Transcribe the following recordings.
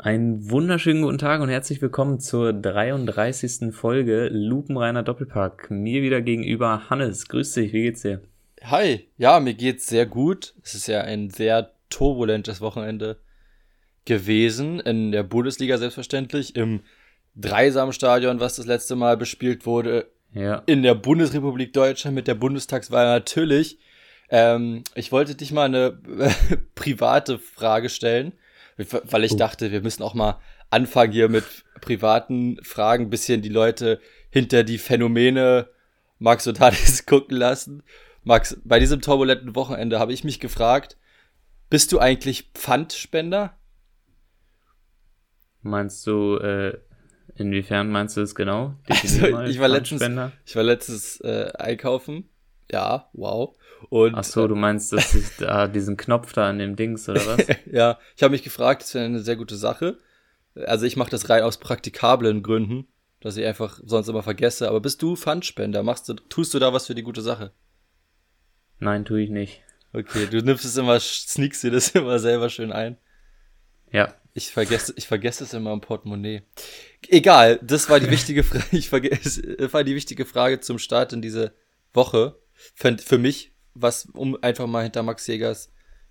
Einen wunderschönen guten Tag und herzlich willkommen zur 33. Folge Lupenreiner Doppelpack. Mir wieder gegenüber Hannes. Grüß dich, wie geht's dir? Hi, ja, mir geht's sehr gut. Es ist ja ein sehr turbulentes Wochenende gewesen. In der Bundesliga selbstverständlich, im Dreisamstadion, was das letzte Mal bespielt wurde. Ja. In der Bundesrepublik Deutschland mit der Bundestagswahl natürlich. Ähm, ich wollte dich mal eine private Frage stellen weil ich oh. dachte, wir müssen auch mal anfangen hier mit privaten Fragen, bisschen die Leute hinter die Phänomene Max und Hannes gucken lassen. Max, bei diesem turbulenten Wochenende habe ich mich gefragt, bist du eigentlich Pfandspender? Meinst du, äh, inwiefern meinst du es genau? Also, ich war letztens, ich war letztens äh, einkaufen. Ja, wow. Und, Ach so, du meinst, dass ich da diesen Knopf da an dem Dings oder was? ja, ich habe mich gefragt, das wäre eine sehr gute Sache. Also ich mache das rein aus praktikablen Gründen, dass ich einfach sonst immer vergesse. Aber bist du Pfandspender? Machst du, tust du da was für die gute Sache? Nein, tue ich nicht. Okay, du nimmst es immer, sneakst dir das immer selber schön ein. Ja. Ich vergesse, ich vergesse es immer im Portemonnaie. Egal, das war die wichtige Frage. Ich vergesse, war die wichtige Frage zum Start in diese Woche. Für, für mich, was, um einfach mal hinter Max Jägers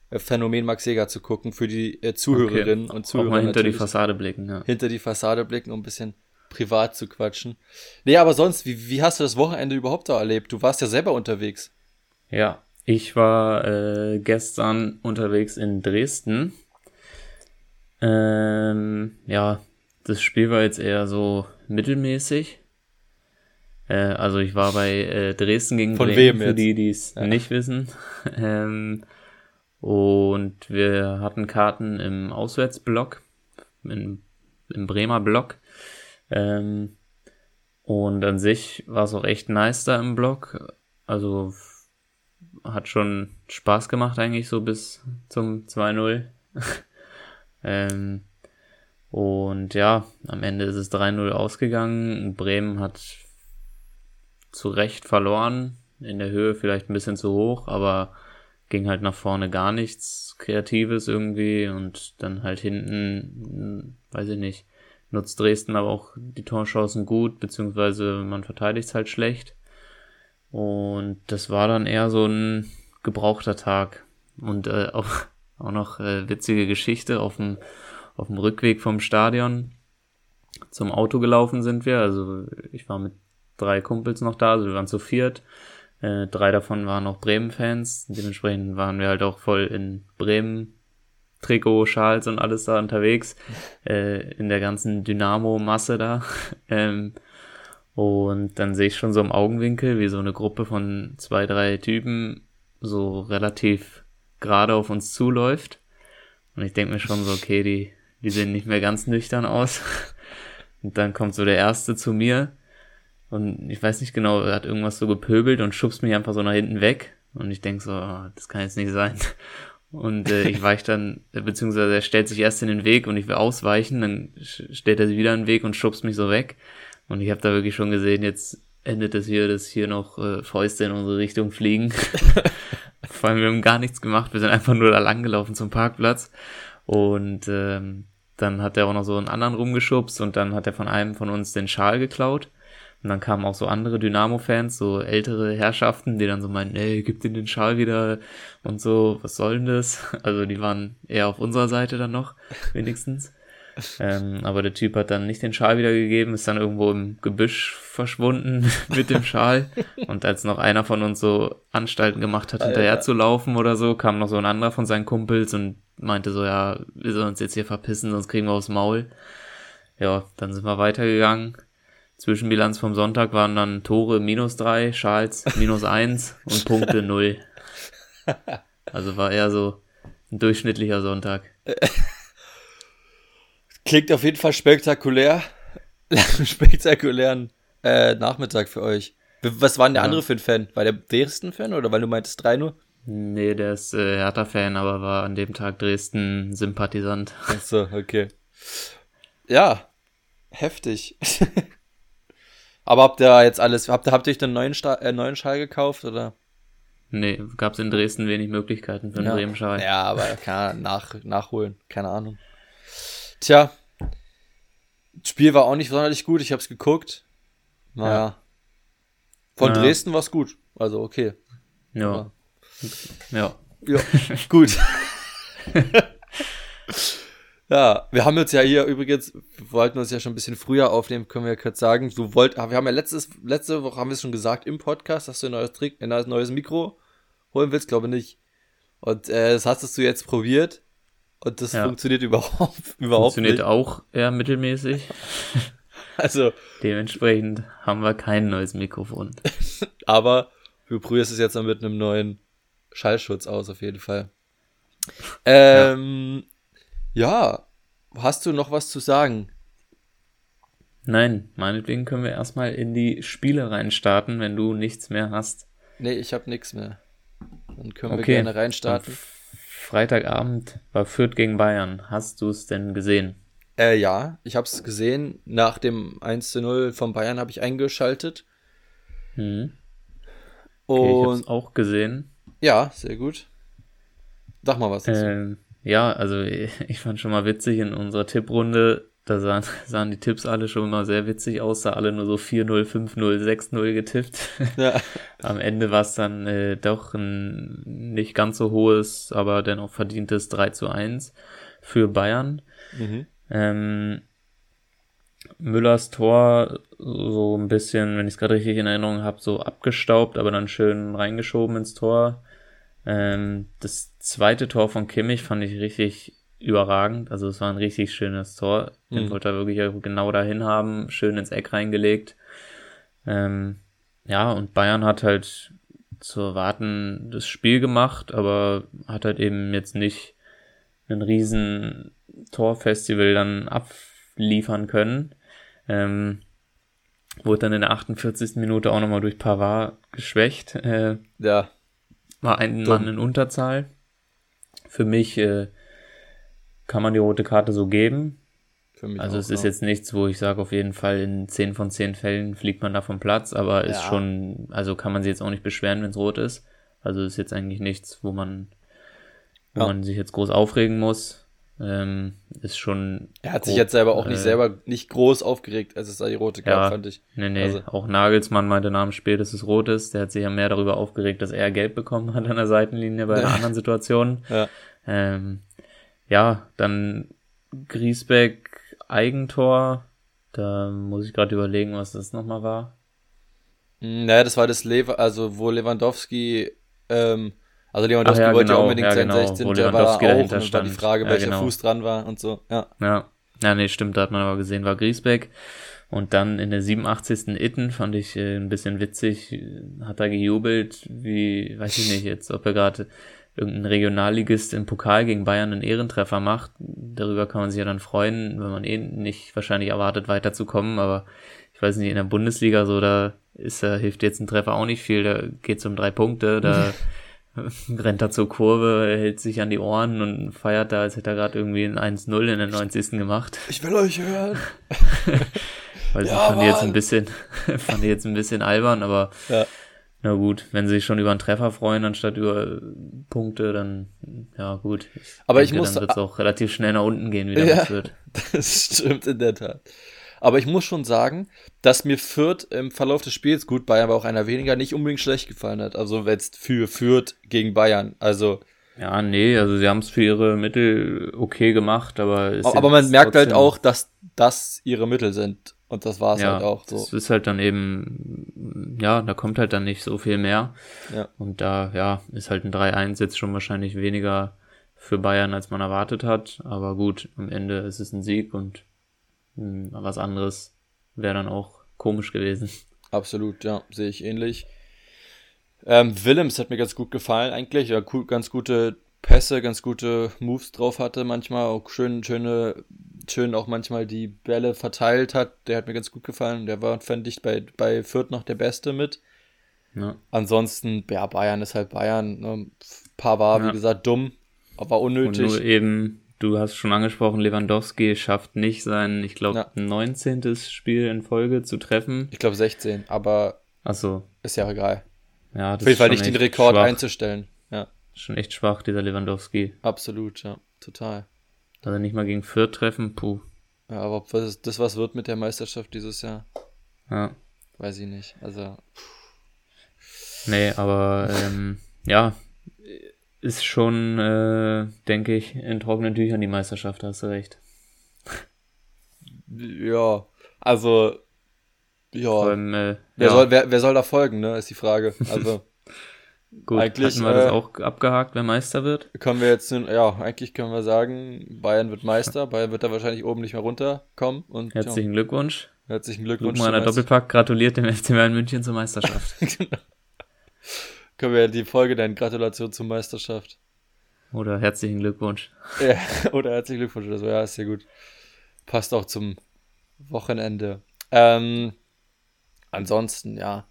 äh, Phänomen Max Jäger zu gucken, für die äh, Zuhörerinnen okay. und Zuhörer. Auch mal hinter die Fassade blicken, ja. Hinter die Fassade blicken, um ein bisschen privat zu quatschen. Nee, aber sonst, wie, wie hast du das Wochenende überhaupt da erlebt? Du warst ja selber unterwegs. Ja, ich war äh, gestern unterwegs in Dresden. Ähm, ja, das Spiel war jetzt eher so mittelmäßig. Äh, also ich war bei äh, Dresden gegen Von Bremen, wem für die, die es ja. nicht wissen. ähm, und wir hatten Karten im Auswärtsblock, im, im Bremer Block. Ähm, und an sich war es auch echt nice da im Block. Also hat schon Spaß gemacht eigentlich so bis zum 2-0. ähm, und ja, am Ende ist es 3-0 ausgegangen. Bremen hat zu Recht verloren. In der Höhe vielleicht ein bisschen zu hoch, aber ging halt nach vorne gar nichts Kreatives irgendwie und dann halt hinten, weiß ich nicht, nutzt Dresden aber auch die Torchancen gut, beziehungsweise man verteidigt es halt schlecht. Und das war dann eher so ein gebrauchter Tag. Und äh, auch, auch noch äh, witzige Geschichte auf dem, auf dem Rückweg vom Stadion zum Auto gelaufen sind wir. Also ich war mit drei Kumpels noch da, also wir waren zu viert. Äh, drei davon waren noch Bremen-Fans. Dementsprechend waren wir halt auch voll in Bremen. Trikot, Schals und alles da unterwegs, äh, in der ganzen Dynamo-Masse da. ähm, und dann sehe ich schon so im Augenwinkel, wie so eine Gruppe von zwei, drei Typen so relativ gerade auf uns zuläuft. Und ich denke mir schon so, okay, die, die sehen nicht mehr ganz nüchtern aus. Und dann kommt so der erste zu mir und ich weiß nicht genau, er hat irgendwas so gepöbelt und schubst mich einfach so nach hinten weg. Und ich denk so, oh, das kann jetzt nicht sein. Und äh, ich weich dann, beziehungsweise er stellt sich erst in den Weg und ich will ausweichen, dann stellt er sich wieder in den Weg und schubst mich so weg. Und ich habe da wirklich schon gesehen, jetzt endet es hier, dass hier noch äh, Fäuste in unsere Richtung fliegen. Vor allem, wir haben gar nichts gemacht, wir sind einfach nur da lang gelaufen zum Parkplatz. Und ähm, dann hat er auch noch so einen anderen rumgeschubst und dann hat er von einem von uns den Schal geklaut. Und dann kamen auch so andere Dynamo-Fans, so ältere Herrschaften, die dann so meinten, ey, gib den den Schal wieder und so, was soll denn das? Also die waren eher auf unserer Seite dann noch, wenigstens. ähm, aber der Typ hat dann nicht den Schal wiedergegeben, ist dann irgendwo im Gebüsch verschwunden mit dem Schal. Und als noch einer von uns so Anstalten gemacht hat, hinterher zu laufen oder so, kam noch so ein anderer von seinen Kumpels und meinte so, ja, wir sollen uns jetzt hier verpissen, sonst kriegen wir aufs Maul. Ja, dann sind wir weitergegangen Zwischenbilanz vom Sonntag waren dann Tore minus drei, Schals minus eins und Punkte null. Also war eher so ein durchschnittlicher Sonntag. Klingt auf jeden Fall spektakulär. Spektakulären äh, Nachmittag für euch. Was war denn der ja. andere für ein Fan? War der Dresden-Fan oder weil du meintest drei nur? Nee, der ist äh, Hertha-Fan, aber war an dem Tag Dresden-Sympathisant. Ach so, okay. Ja, heftig. Aber habt ihr jetzt alles, habt ihr, habt ihr euch einen neuen, Sta äh, neuen Schal gekauft oder? Nee, gab es in Dresden wenig Möglichkeiten für einen ja. Bremen-Schal. Ja, aber kann nach, nachholen, keine Ahnung. Tja, Spiel war auch nicht sonderlich gut, ich habe es geguckt. Naja. Ja. Von naja. Dresden war es gut, also okay. Ja. Aber, ja. Ja, gut. ja, wir haben jetzt ja hier übrigens, wir wollten uns ja schon ein bisschen früher aufnehmen, können wir ja kurz sagen. Du wollt, wir haben ja letztes, letzte Woche haben wir es schon gesagt im Podcast, dass du ein neues Trick, ein neues Mikro holen willst, glaube nicht. Und äh, das hast du jetzt probiert und das ja. funktioniert überhaupt, überhaupt funktioniert nicht. auch eher mittelmäßig. also dementsprechend haben wir kein neues Mikrofon. Aber du probierst es jetzt mal mit einem neuen Schallschutz aus, auf jeden Fall. Ähm, ja. Ja. Hast du noch was zu sagen? Nein, meinetwegen können wir erstmal in die Spiele reinstarten, wenn du nichts mehr hast. Nee, ich habe nichts mehr. Dann können okay. wir gerne reinstarten. Freitagabend war Fürth gegen Bayern. Hast du es denn gesehen? Äh, ja, ich habe es gesehen. Nach dem 1 zu 0 von Bayern habe ich eingeschaltet. Hm. Okay, Und ich habe auch gesehen. Ja, sehr gut. Sag mal was. Ähm, ja, also ich fand schon mal witzig in unserer Tipprunde, da sahen, sahen die Tipps alle schon immer sehr witzig aus, da alle nur so 4-0, 5-0, 6-0 getippt. Ja. Am Ende war es dann äh, doch ein nicht ganz so hohes, aber dennoch verdientes 3 zu 1 für Bayern. Mhm. Ähm, Müllers Tor so ein bisschen, wenn ich es gerade richtig in Erinnerung habe, so abgestaubt, aber dann schön reingeschoben ins Tor. Ähm, das zweite Tor von Kimmich fand ich richtig überragend. Also es war ein richtig schönes Tor. Den mhm. wollte er wirklich genau dahin haben, schön ins Eck reingelegt. Ähm, ja, und Bayern hat halt zu erwarten das Spiel gemacht, aber hat halt eben jetzt nicht ein riesen Torfestival dann abliefern können. Ähm, wurde dann in der 48. Minute auch nochmal durch Pavard geschwächt. Äh, ja. War ein. Mann in Unterzahl. Für mich äh, kann man die rote Karte so geben. Also es ist jetzt nichts, wo ich sage, auf jeden Fall in 10 von 10 Fällen fliegt man da vom Platz, aber ja. ist schon, also kann man sich jetzt auch nicht beschweren, wenn es rot ist. Also ist jetzt eigentlich nichts, wo man, wo ja. man sich jetzt groß aufregen muss. Ähm, ist schon. Er hat grob, sich jetzt selber auch nicht äh, selber nicht groß aufgeregt, als es da die rote gab, ja, fand ich. Nee, nee. Also. Auch Nagelsmann meinte nach dem Spiel, dass es rot ist. Der hat sich ja mehr darüber aufgeregt, dass er gelb bekommen hat an der Seitenlinie bei einer anderen Situation. Ja. Ähm, ja, dann Griesbeck Eigentor. Da muss ich gerade überlegen, was das nochmal war. Naja, das war das Lever, also wo Lewandowski ähm, also Lewandowski ja, wollte genau, ja unbedingt ja, genau, sein 16. Der war auch dahinter und war die Frage, ja, welcher genau. Fuß dran war und so. Ja. ja. Ja, nee, stimmt, da hat man aber gesehen, war Griesbeck. Und dann in der 87. Itten fand ich äh, ein bisschen witzig, hat er gejubelt, wie, weiß ich nicht jetzt, ob er gerade irgendein Regionalligist im Pokal gegen Bayern einen Ehrentreffer macht. Darüber kann man sich ja dann freuen, wenn man eh nicht wahrscheinlich erwartet, weiterzukommen, aber ich weiß nicht, in der Bundesliga so, da ist, da hilft jetzt ein Treffer auch nicht viel, da geht's um drei Punkte, da rennt er zur Kurve, hält sich an die Ohren und feiert da, als hätte er gerade irgendwie ein 1-0 in der 90. gemacht. Ich will euch hören. Weil ja, fand ich jetzt ein bisschen, fand ich jetzt ein bisschen albern, aber ja. na gut, wenn sie sich schon über einen Treffer freuen, anstatt über Punkte, dann ja gut. Ich aber denke, ich muss dann wird es auch relativ schnell nach unten gehen, wie das ja, wird. Das stimmt in der Tat. Aber ich muss schon sagen, dass mir Fürth im Verlauf des Spiels, gut, Bayern war auch einer weniger, nicht unbedingt schlecht gefallen hat. Also jetzt für Fürth gegen Bayern. Also. Ja, nee, also sie haben es für ihre Mittel okay gemacht, aber. aber man merkt halt auch, dass das ihre Mittel sind. Und das war es ja, halt auch so. Das ist halt dann eben, ja, da kommt halt dann nicht so viel mehr. Ja. Und da, ja, ist halt ein 3-1 jetzt schon wahrscheinlich weniger für Bayern, als man erwartet hat. Aber gut, am Ende ist es ein Sieg und was anderes wäre dann auch komisch gewesen. Absolut, ja, sehe ich ähnlich. Ähm, Willems hat mir ganz gut gefallen eigentlich, ja, cool, ganz gute Pässe, ganz gute Moves drauf hatte, manchmal auch schön, schöne, schön auch manchmal die Bälle verteilt hat. Der hat mir ganz gut gefallen. Der war, fand ich, bei, bei Fürth noch der Beste mit. Ja. Ansonsten, ja, Bayern ist halt Bayern. Ne? Pavard, ja. wie gesagt, dumm, aber unnötig. Und nur eben du hast schon angesprochen, Lewandowski schafft nicht sein, ich glaube, ja. 19. Spiel in Folge zu treffen. Ich glaube 16, aber Ach so. ist ja egal. Ja, das Auf jeden Fall nicht den Rekord schwach. einzustellen. Ja. Schon echt schwach, dieser Lewandowski. Absolut, ja. Total. Dass er nicht mal gegen Fürth treffen, puh. Ja, aber ob das, das was wird mit der Meisterschaft dieses Jahr, Ja. weiß ich nicht. Also, Nee, aber ähm, ja, ist schon, äh, denke ich, in trockenen Tüchern die Meisterschaft, hast du recht. ja, also, ja. Allem, äh, wer, ja, soll, wer, wer soll da folgen, ne, ist die Frage. Also, gut, eigentlich, hatten wir das äh, auch abgehakt, wer Meister wird? können wir jetzt, ja, eigentlich können wir sagen, Bayern wird Meister. Bayern wird da wahrscheinlich oben nicht mehr runterkommen. Und Herzlichen Glückwunsch. ja, herzlichen Glückwunsch. Luke meiner Doppelpack gratuliert dem FC Bayern München zur Meisterschaft. können wir die Folge dann Gratulation zur Meisterschaft. Oder herzlichen Glückwunsch. Ja, oder herzlichen Glückwunsch oder so. Ja, ist sehr gut. Passt auch zum Wochenende. Ähm, ansonsten, ja.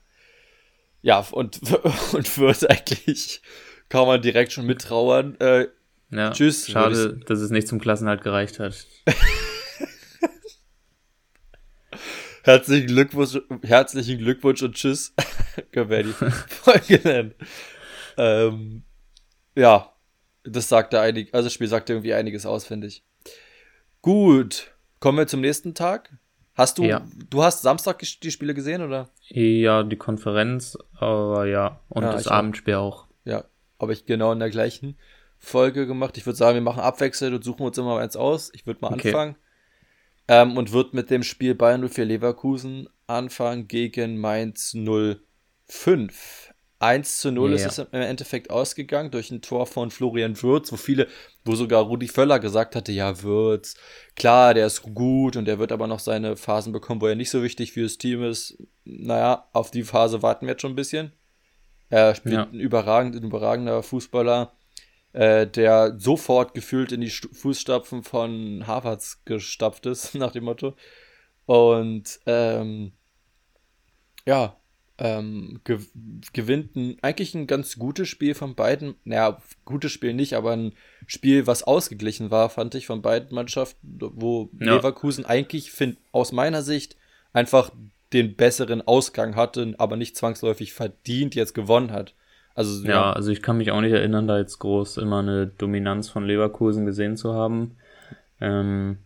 Ja, und, und wird eigentlich, kann man direkt schon mittrauern. Äh, Ja, Tschüss, Schade, dass es nicht zum Klassenhalt gereicht hat. herzlichen Glückwunsch, herzlichen Glückwunsch und tschüss. Können wir die Folge nennen. Ähm, ja, das sagt da einig, also das Spiel sagt irgendwie einiges aus, finde ich. Gut, kommen wir zum nächsten Tag. Hast du, Ja. du hast Samstag die Spiele gesehen, oder? Ja, die Konferenz, aber ja. Und Ja, das ich auch. Abendspiel auch. Ja, habe ich genau in der gleichen Folge gemacht. Ich würde sagen, wir machen abwechselnd und suchen uns immer eins aus. Ich würde mal Okay. anfangen. Ähm, und würde mit dem Spiel Bayern 04 Leverkusen anfangen gegen Mainz 05. 1 zu 0 ist Ja. es im Endeffekt ausgegangen durch ein Tor von Florian Würz, wo viele, wo sogar Rudi Völler gesagt hatte, ja, Würz, klar, der ist gut und der wird aber noch seine Phasen bekommen, wo er nicht so wichtig für das Team ist. Naja, auf die Phase warten wir jetzt schon ein bisschen. Er spielt Ja. ein, überragend, ein überragender Fußballer, äh, der sofort gefühlt in die Stu- Fußstapfen von Havertz gestapft ist, nach dem Motto. Und ähm, ja, ähm, gew gewinnt ein, eigentlich ein ganz gutes Spiel von beiden. Naja, gutes Spiel nicht, aber ein Spiel, was ausgeglichen war, fand ich von beiden Mannschaften, wo Ja. Leverkusen eigentlich, find, aus meiner Sicht, einfach den besseren Ausgang hatte, aber nicht zwangsläufig verdient jetzt gewonnen hat. Also Ja, also ich kann mich auch nicht erinnern, da jetzt groß immer eine Dominanz von Leverkusen gesehen zu haben. Ähm,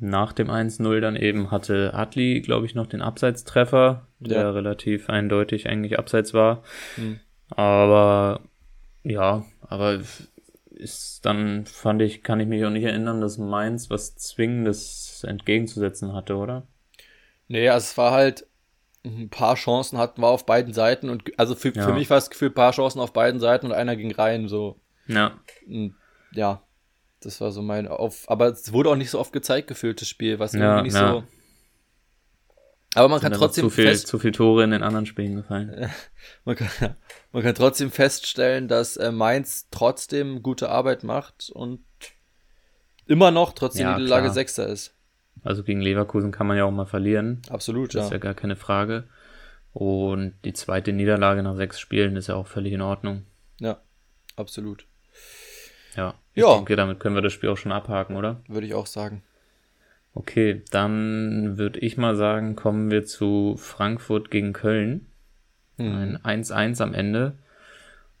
nach dem 1-0 dann eben hatte Adli, glaube ich, noch den Abseitstreffer, der Ja. relativ eindeutig eigentlich abseits war. Hm. Aber ja, aber ist dann, fand ich, kann ich mich auch nicht erinnern, dass Mainz was Zwingendes entgegenzusetzen hatte, oder? Nee, also es war halt ein paar Chancen hatten wir auf beiden Seiten und also für, Ja. für mich war es gefühlt ein paar Chancen auf beiden Seiten und einer ging rein, so. Ja, ja, das war so mein auf, aber es wurde auch nicht so oft gezeigt gefühlt das Spiel, was Ja, nicht ja. so. Aber man sind kann trotzdem zu viel, fest, zu viel Tore in den anderen Spielen gefallen. man kann, man kann trotzdem feststellen, dass äh, Mainz trotzdem gute Arbeit macht und immer noch trotzdem Ja, die Lage. Sechster ist. Also gegen Leverkusen kann man ja auch mal verlieren. Absolut, Das ja. ist ja gar keine Frage. Und die zweite Niederlage nach sechs Spielen ist ja auch völlig in Ordnung. Ja, absolut. Ja. Ich Ja. denke, damit können wir das Spiel auch schon abhaken, oder? Würde ich auch sagen. Okay, dann würde ich mal sagen, kommen wir zu Frankfurt gegen Köln. Hm. Ein 1-1 am Ende.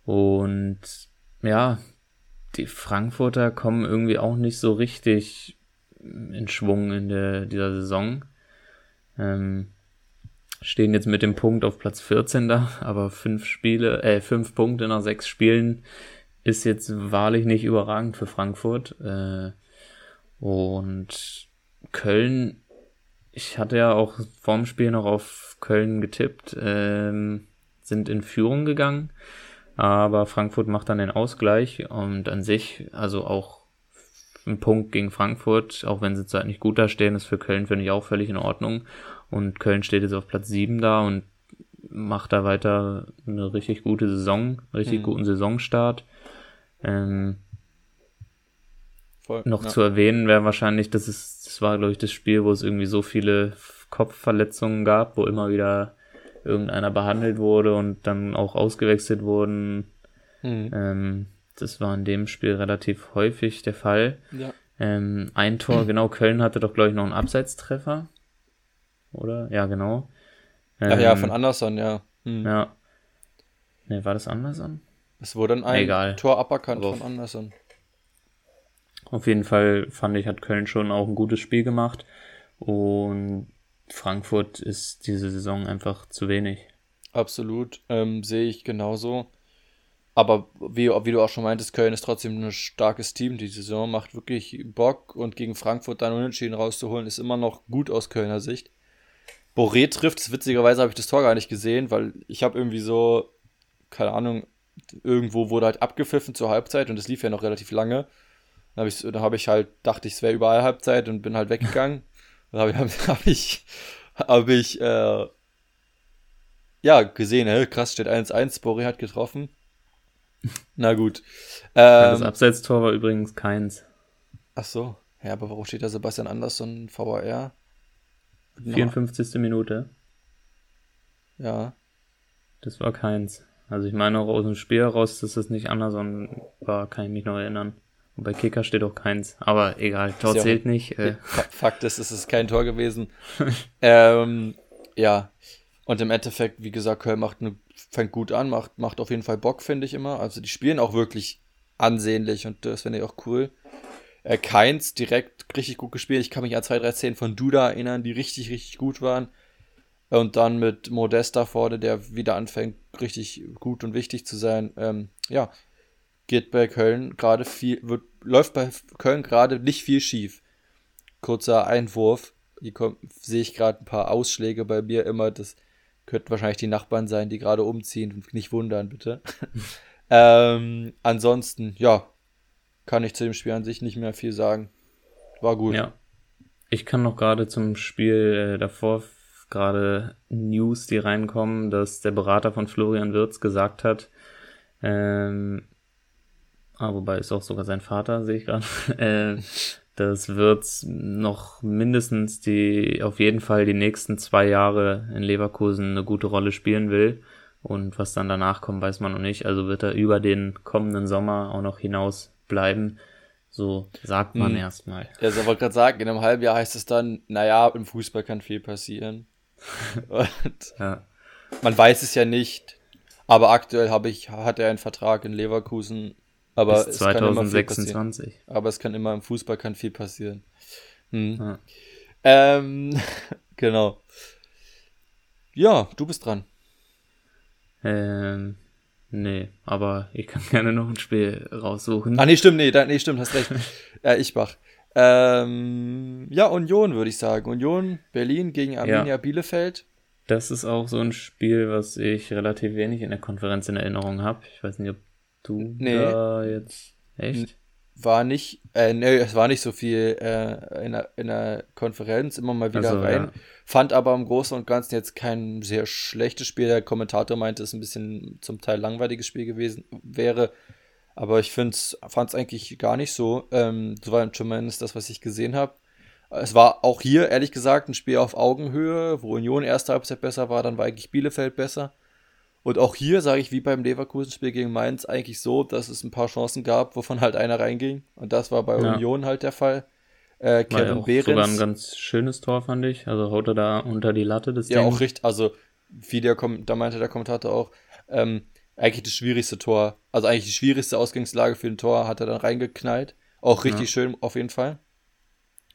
Und ja, die Frankfurter kommen irgendwie auch nicht so richtig in Schwung in der, dieser Saison. Ähm, stehen jetzt mit dem Punkt auf Platz 14 da, aber fünf Spiele, äh, fünf Punkte nach sechs Spielen ist jetzt wahrlich nicht überragend für Frankfurt. Äh, und Köln, ich hatte ja auch vorm Spiel noch auf Köln getippt, ähm, sind in Führung gegangen, aber Frankfurt macht dann den Ausgleich und an sich, also auch ein Punkt gegen Frankfurt, auch wenn sie zurzeit nicht gut da stehen, ist für Köln, finde ich, auch völlig in Ordnung. Und Köln steht jetzt auf Platz 7 da und macht da weiter eine richtig gute Saison, richtig Mhm. guten Saisonstart. Ähm, Voll, noch ja. zu erwähnen wäre wahrscheinlich, dass es, das war, glaube ich, das Spiel, wo es irgendwie so viele Kopfverletzungen gab, wo immer wieder irgendeiner behandelt wurde und dann auch ausgewechselt wurden. Hm. Ähm, das war in dem Spiel relativ häufig der Fall. Ja. Ähm, ein Tor, genau, Köln hatte doch, glaube ich, noch einen Abseitstreffer. Oder? Ja, genau. Ach ja, Ähm, von Anderson, ja. Hm. Ja. Ne, war das Anderson? Es wurde ein Egal. Tor aberkannt Aber- von Anderson. Auf jeden Fall fand ich, hat Köln schon auch ein gutes Spiel gemacht. Und Frankfurt ist diese Saison einfach zu wenig. Absolut, ähm, sehe ich genauso. Aber wie, wie du auch schon meintest, Köln ist trotzdem ein starkes Team. Die Saison macht wirklich Bock und gegen Frankfurt dann unentschieden rauszuholen, ist immer noch gut aus Kölner Sicht. Boré trifft, witzigerweise habe ich das Tor gar nicht gesehen, weil ich habe irgendwie so, keine Ahnung, irgendwo wurde halt abgepfiffen zur Halbzeit und es lief ja noch relativ lange. Dann habe ich, hab ich halt, dachte ich, es wäre überall Halbzeit und bin halt weggegangen. dann habe ich, hab ich, hab ich äh, ja, gesehen, hä? krass, steht 1-1, Boré hat getroffen. Na gut. Ähm, ja, das Abseitstor war übrigens keins. Ach so. Ja, aber warum steht da Sebastian Andersson VAR? 54. No. Minute. Ja. Das war keins. Also ich meine auch aus dem Spiel heraus, dass das nicht Anderson war, kann ich mich noch erinnern. Und bei Kicker steht auch keins. Aber egal, Tor ja zählt nicht. Äh. Fakt ist, es ist kein Tor gewesen. ähm, ja. Und im Endeffekt, wie gesagt, Köln macht eine, fängt gut an, macht, macht auf jeden Fall Bock, finde ich immer. Also die spielen auch wirklich ansehnlich und das finde ich auch cool. Äh, Keins direkt richtig gut gespielt. Ich kann mich an zwei, drei Szenen von Duda erinnern, die richtig, richtig gut waren. Und dann mit Modesta vorne, der wieder anfängt, richtig gut und wichtig zu sein. Ähm, ja, geht bei Köln gerade viel, wird, läuft bei Köln gerade nicht viel schief. Kurzer Einwurf. Hier sehe ich gerade ein paar Ausschläge bei mir immer. Das Könnten wahrscheinlich die Nachbarn sein, die gerade umziehen. Nicht wundern, bitte. ähm, ansonsten, ja, kann ich zu dem Spiel an sich nicht mehr viel sagen. War gut. Ja. Ich kann noch gerade zum Spiel äh, davor gerade News, die reinkommen, dass der Berater von Florian Wirz gesagt hat, ähm, ah, wobei ist auch sogar sein Vater, sehe ich gerade, äh, das wird noch mindestens die, auf jeden Fall die nächsten zwei Jahre in Leverkusen eine gute Rolle spielen will. Und was dann danach kommt, weiß man noch nicht. Also wird er über den kommenden Sommer auch noch hinaus bleiben. So sagt man hm. erstmal. Ja, ich wollte gerade sagen, in einem halben Jahr heißt es dann, naja, im Fußball kann viel passieren. ja. Man weiß es ja nicht. Aber aktuell habe ich, hat er einen Vertrag in Leverkusen aber Bis 2026. Aber es kann immer im Fußball kann viel passieren. Hm. Ja. Ähm, genau. Ja, du bist dran. Ähm, nee, aber ich kann gerne noch ein Spiel raussuchen. Ah, nee, stimmt, nee, da, nee, stimmt, hast recht. ja, ich mach. Ähm, ja, Union würde ich sagen. Union, Berlin gegen Arminia ja. Bielefeld. Das ist auch so ein Spiel, was ich relativ wenig in der Konferenz in Erinnerung habe. Ich weiß nicht, ob du nee. da jetzt echt? War nicht, äh, nee, es war nicht so viel äh, in, der, in der Konferenz, immer mal wieder also, rein. Ja. Fand aber im Großen und Ganzen jetzt kein sehr schlechtes Spiel. Der Kommentator meinte, es ein bisschen zum Teil langweiliges Spiel gewesen wäre. Aber ich fand es eigentlich gar nicht so. Ähm, so war zumindest das, was ich gesehen habe. Es war auch hier, ehrlich gesagt, ein Spiel auf Augenhöhe, wo Union erste Halbzeit besser war, dann war eigentlich Bielefeld besser. Und auch hier sage ich, wie beim Leverkusen-Spiel gegen Mainz, eigentlich so, dass es ein paar Chancen gab, wovon halt einer reinging. Und das war bei ja. Union halt der Fall. Äh, Kevin Behrens. Sogar ein ganz schönes Tor, fand ich. Also haut er da unter die Latte das Ja, Ding. auch richtig. Also, wie der, da meinte der Kommentator auch, ähm, eigentlich das schwierigste Tor, also eigentlich die schwierigste Ausgangslage für ein Tor hat er dann reingeknallt. Auch richtig ja. schön auf jeden Fall.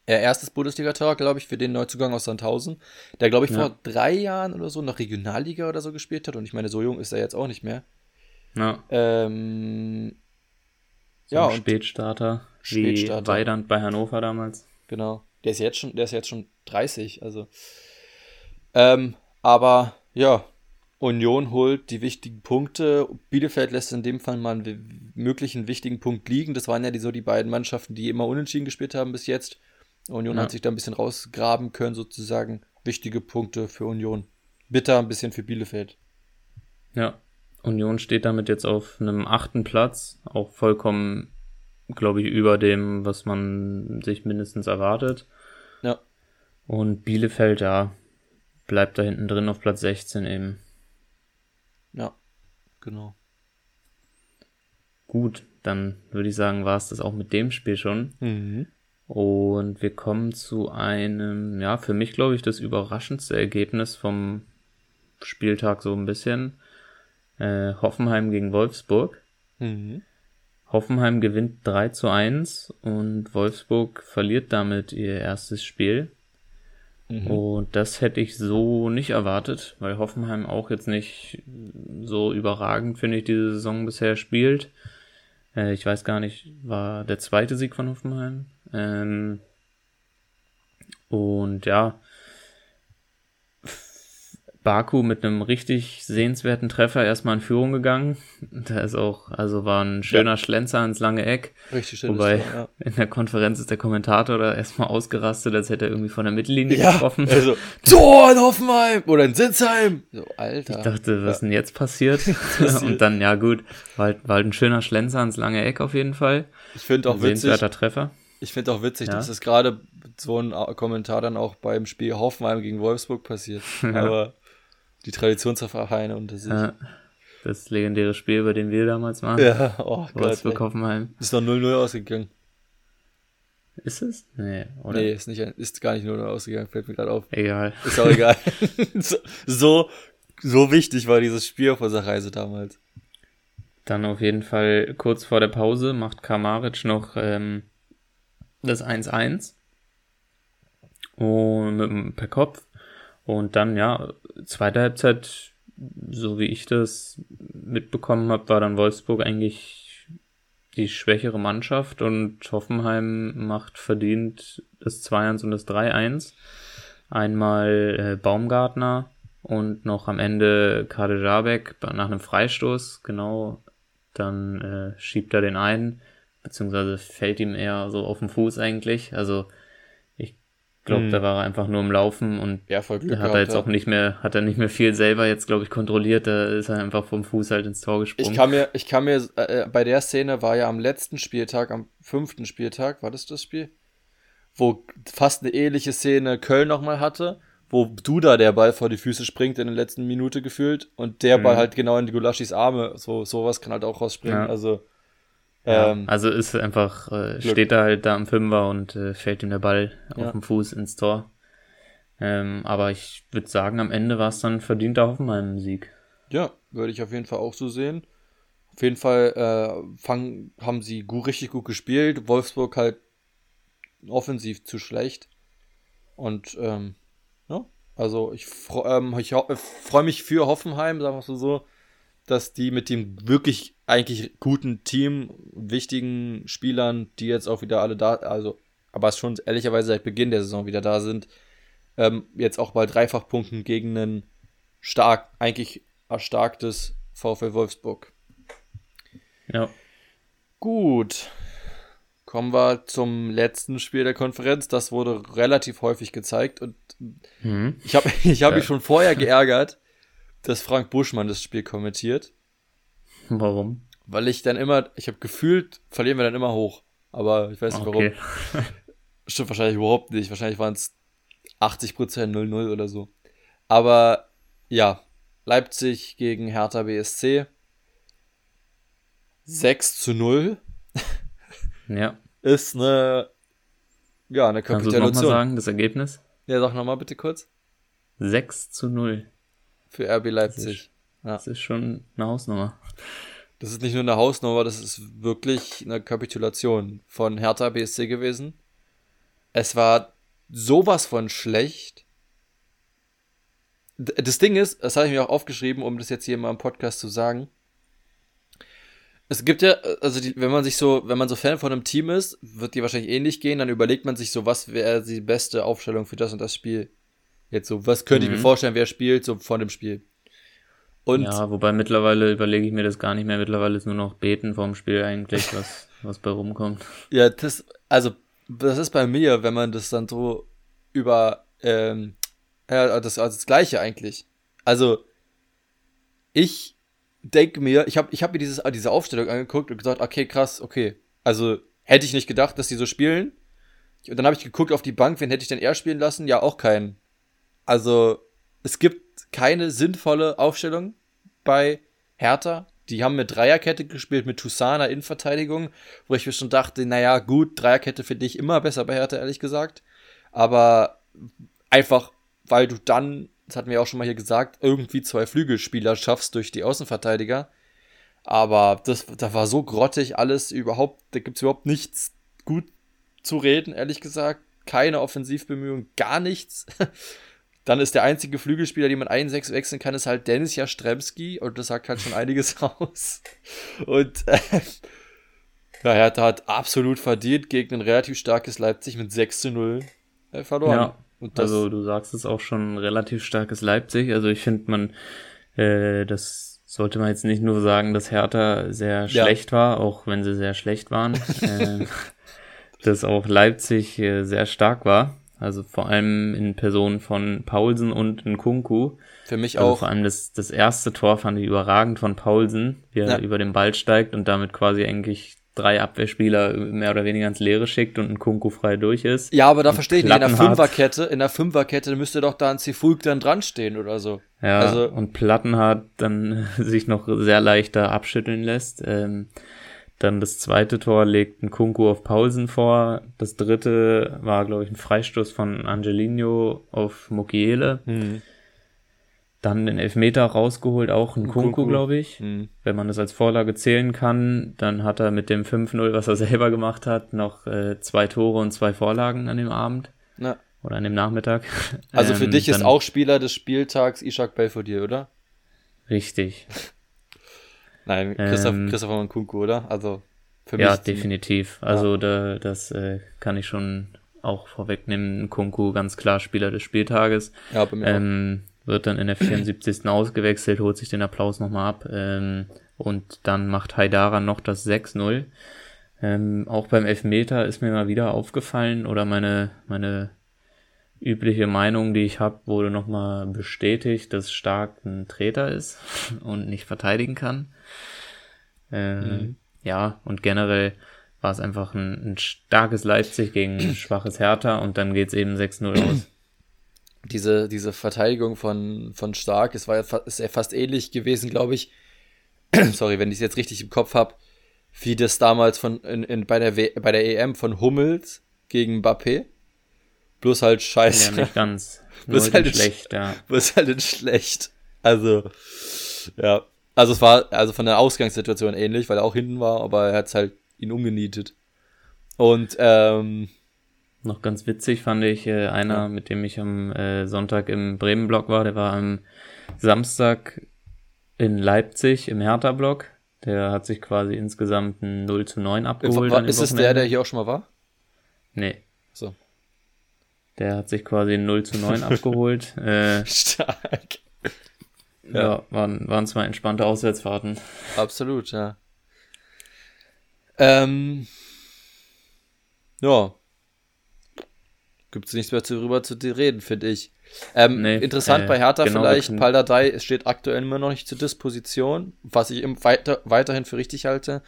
Er erstes Bundesliga-Tor, glaube ich, für den Neuzugang aus Sandhausen, der, glaube ich, ja. vor drei Jahren oder so noch Regionalliga oder so gespielt hat. Und ich meine, so jung ist er jetzt auch nicht mehr. Ja. Ähm, so ja, Spätstarter, Spätstarter. Wie Weidand bei Hannover damals. Genau. Der ist jetzt schon, der ist jetzt schon 30, also. Ähm, aber ja, Union holt die wichtigen Punkte. Bielefeld lässt in dem Fall mal einen möglichen wichtigen Punkt liegen. Das waren ja die, so die beiden Mannschaften, die immer unentschieden gespielt haben bis jetzt. Union ja. hat sich da ein bisschen rausgraben können, sozusagen. Wichtige Punkte für Union. Bitter ein bisschen für Bielefeld. Ja, Union steht damit jetzt auf einem achten Platz, auch vollkommen, glaube ich, über dem, was man sich mindestens erwartet. Ja. Und Bielefeld, ja, bleibt da hinten drin auf Platz 16 eben. Ja, genau. Gut, dann würde ich sagen, war es das auch mit dem Spiel schon. Mhm. Und wir kommen zu einem, ja, für mich glaube ich, das überraschendste Ergebnis vom Spieltag so ein bisschen. Äh, Hoffenheim gegen Wolfsburg. Mhm. Hoffenheim gewinnt 3 zu 1 und Wolfsburg verliert damit ihr erstes Spiel. Mhm. Und das hätte ich so nicht erwartet, weil Hoffenheim auch jetzt nicht so überragend, finde ich, diese Saison bisher spielt. Äh, ich weiß gar nicht, war der zweite Sieg von Hoffenheim. Ähm, und ja, Baku mit einem richtig sehenswerten Treffer erstmal in Führung gegangen. Da ist auch, also war ein schöner ja. Schlenzer ins lange Eck. Richtig schön. Wobei Tor, ja. in der Konferenz ist der Kommentator da erstmal ausgerastet, als hätte er irgendwie von der Mittellinie ja, getroffen. Also, Tor in Hoffenheim oder in Sitzheim. So, Alter. Ich dachte, was ja. denn jetzt passiert? Und dann, ja gut, war halt, war halt ein schöner Schlenzer ins lange Eck auf jeden Fall. Ich finde auch ein witzig. Sehenswerter Treffer. Ich finde auch witzig, dass es gerade so ein Kommentar dann auch beim Spiel Hoffenheim gegen Wolfsburg passiert. Aber die Traditionsvereine unter sich. Ja, das legendäre Spiel, über den wir damals waren. Ja, oh Gott. Wolfsburg Hoffenheim. Ist noch 0-0 ausgegangen. Ist es? Nee, oder? Nee, ist, nicht, ist gar nicht 0-0 ausgegangen, fällt mir gerade auf. Egal. Ist auch egal. so, so wichtig war dieses Spiel auf unserer Reise damals. Dann auf jeden Fall kurz vor der Pause macht Kamaric noch ähm, das 1-1. Und mit dem per Kopf. Und dann, ja, zweite Halbzeit, so wie ich das mitbekommen habe, war dann Wolfsburg eigentlich die schwächere Mannschaft und Hoffenheim macht verdient das 2-1 und das 3-1. Einmal äh, Baumgartner und noch am Ende Kade Jabek nach einem Freistoß, genau, dann äh, schiebt er den ein, beziehungsweise fällt ihm eher so auf den Fuß eigentlich. Also glaube, hm. da war er einfach nur im Laufen und ja, voll Glück hat er jetzt auch nicht mehr, hat er nicht mehr viel selber jetzt, glaube ich, kontrolliert. Da ist er einfach vom Fuß halt ins Tor gesprungen. Ich kann mir, ich kann mir, äh, bei der Szene war ja am letzten Spieltag, am fünften Spieltag, war das das Spiel? Wo fast eine ähnliche Szene Köln nochmal hatte, wo Duda der Ball vor die Füße springt in der letzten Minute gefühlt und der Ball mhm. halt genau in die Gulaschis Arme, so, sowas kann halt auch rausspringen. Ja. Also, ja, ähm, also ist einfach, äh, steht er halt da am Fünfer und äh, fällt ihm der Ball ja. auf dem Fuß ins Tor. Ähm, aber ich würde sagen, am Ende war es dann verdienter Hoffenheim-Sieg. Ja, würde ich auf jeden Fall auch so sehen. Auf jeden Fall äh, fang, haben sie gut, richtig gut gespielt. Wolfsburg halt offensiv zu schlecht. Und ähm, ja, also ich, ähm, ich freue mich für Hoffenheim, sagen wir es so, dass die mit dem wirklich eigentlich guten Team, wichtigen Spielern, die jetzt auch wieder alle da, also, aber schon ehrlicherweise seit Beginn der Saison wieder da sind, ähm, jetzt auch bei Dreifachpunkten gegen ein stark, eigentlich erstarktes VfL Wolfsburg. Ja. Gut. Kommen wir zum letzten Spiel der Konferenz. Das wurde relativ häufig gezeigt und mhm. ich habe ich hab ja. mich schon vorher geärgert, dass Frank Buschmann das Spiel kommentiert. Warum? Weil ich dann immer, ich habe gefühlt, verlieren wir dann immer hoch. Aber ich weiß nicht okay. warum. Stimmt wahrscheinlich überhaupt nicht. Wahrscheinlich waren es 80% 0-0 oder so. Aber ja, Leipzig gegen Hertha BSC. 6 zu 0. Ja. Ist eine, ja, eine Kapitulation. Kannst du nochmal sagen, das Ergebnis? Ja, sag nochmal bitte kurz. 6 zu 0 für RB Leipzig. Das ist, ja. das ist schon eine Hausnummer. Das ist nicht nur eine Hausnummer, das ist wirklich eine Kapitulation von Hertha BSC gewesen. Es war sowas von schlecht. Das Ding ist, das habe ich mir auch aufgeschrieben, um das jetzt hier mal im Podcast zu sagen. Es gibt ja, also die, wenn man sich so, wenn man so Fan von einem Team ist, wird die wahrscheinlich ähnlich gehen, dann überlegt man sich so, was wäre die beste Aufstellung für das und das Spiel. Jetzt so, was könnte mhm. ich mir mhm. vorstellen, wer spielt, so von dem Spiel. Und ja, wobei mittlerweile überlege ich mir das gar nicht mehr. Mittlerweile ist nur noch beten vorm Spiel eigentlich, was, was bei rumkommt. Ja, das, also, das ist bei mir, wenn man das dann so über, ähm, ja, das, also das Gleiche eigentlich. Also, ich denke mir, ich habe ich hab mir dieses, diese Aufstellung angeguckt und gesagt, okay, krass, okay. Also, hätte ich nicht gedacht, dass die so spielen. Und dann habe ich geguckt auf die Bank, wen hätte ich denn eher spielen lassen? Ja, auch keinen. Also, es gibt keine sinnvolle Aufstellung bei Hertha. Die haben mit Dreierkette gespielt, mit Tusana in Verteidigung, wo ich mir schon dachte, naja, gut, Dreierkette finde ich immer besser bei Hertha, ehrlich gesagt. Aber einfach, weil du dann, das hatten wir auch schon mal hier gesagt, irgendwie zwei Flügelspieler schaffst durch die Außenverteidiger. Aber das, da war so grottig alles überhaupt, da gibt es überhaupt nichts gut zu reden, ehrlich gesagt. Keine Offensivbemühungen, gar nichts. Dann ist der einzige Flügelspieler, den man 1-6 wechseln kann, ist halt Dennis Jastremski und das sagt halt schon einiges aus. Und äh, ja, Hertha hat absolut verdient gegen ein relativ starkes Leipzig mit 6 zu 0 äh, verloren. Ja, also du sagst es auch schon, relativ starkes Leipzig. Also ich finde, man, äh, das sollte man jetzt nicht nur sagen, dass Hertha sehr ja. schlecht war, auch wenn sie sehr schlecht waren. äh, dass auch Leipzig äh, sehr stark war. Also vor allem in Person von Paulsen und Nkunku. Für mich also auch. Vor allem das, das erste Tor fand ich überragend von Paulsen, wie er ja. über den Ball steigt und damit quasi eigentlich drei Abwehrspieler mehr oder weniger ins Leere schickt und ein Kunku frei durch ist. Ja, aber da verstehe ich nicht. In der Fünferkette, in der Fünferkette müsste doch da ein Zifulk dann dran stehen oder so. Ja, also, und Plattenhardt dann sich noch sehr leichter abschütteln lässt. Ähm, dann das zweite Tor legt ein Kunku auf Paulsen vor. Das dritte war, glaube ich, ein Freistoß von Angelino auf Mokiele. Mhm. Dann den Elfmeter rausgeholt, auch ein Kunku, Kunku. glaube ich. Mhm. Wenn man das als Vorlage zählen kann, dann hat er mit dem 5-0, was er selber gemacht hat, noch äh, zwei Tore und zwei Vorlagen an dem Abend. Ja. Oder an dem Nachmittag. Also für ähm, dich ist auch Spieler des Spieltags Ishak Belfodil, oder? Richtig. Nein, Christoph, ähm, Christopher Nkunku, oder? Also für mich. Ja, definitiv. Also ja. da, das äh, kann ich schon auch vorwegnehmen. Nkunku ganz klar Spieler des Spieltages. Ja, bei mir ähm, Wird dann in der 74. ausgewechselt, holt sich den Applaus nochmal ab. Ähm, und dann macht Haidara noch das 6-0. Ähm, auch beim Elfmeter ist mir mal wieder aufgefallen oder meine, meine übliche Meinung, die ich habe, wurde nochmal bestätigt, dass Stark ein Treter ist und nicht verteidigen kann. Äh, mhm. Ja, und generell war es einfach ein, ein starkes Leipzig gegen ein schwaches Hertha und dann geht's eben 6-0 aus. Diese, diese Verteidigung von, von Stark, es war ja, ist ja fast ähnlich gewesen, glaube ich. Sorry, wenn ich es jetzt richtig im Kopf habe, wie das damals von in, in, bei, der w bei der EM von Hummels gegen Mbappé Bloß halt scheiße. Ja, nicht ganz. bloß halt schlecht, ja. Bloß halt in schlecht. Also, ja. Also es war also von der Ausgangssituation ähnlich, weil er auch hinten war, aber er hat halt ihn umgenietet. Und ähm, noch ganz witzig fand ich, äh, einer, ja. mit dem ich am äh, Sonntag im Bremen-Block war, der war am Samstag in Leipzig im Hertha-Block. Der hat sich quasi insgesamt ein 0 zu 9 abgeholt. Ist es der, der hier auch schon mal war? Nee. So. Der hat sich quasi 0 zu 9 abgeholt. Äh, Stark. Ja, ja, waren, waren zwei entspannte Auswärtsfahrten. Absolut, ja. Ähm, ja. Gibt es nichts mehr darüber zu reden, finde ich. Ähm, nee, interessant äh, bei Hertha genau vielleicht, Paldadei steht aktuell immer noch nicht zur Disposition, was ich weiter, weiterhin für richtig halte.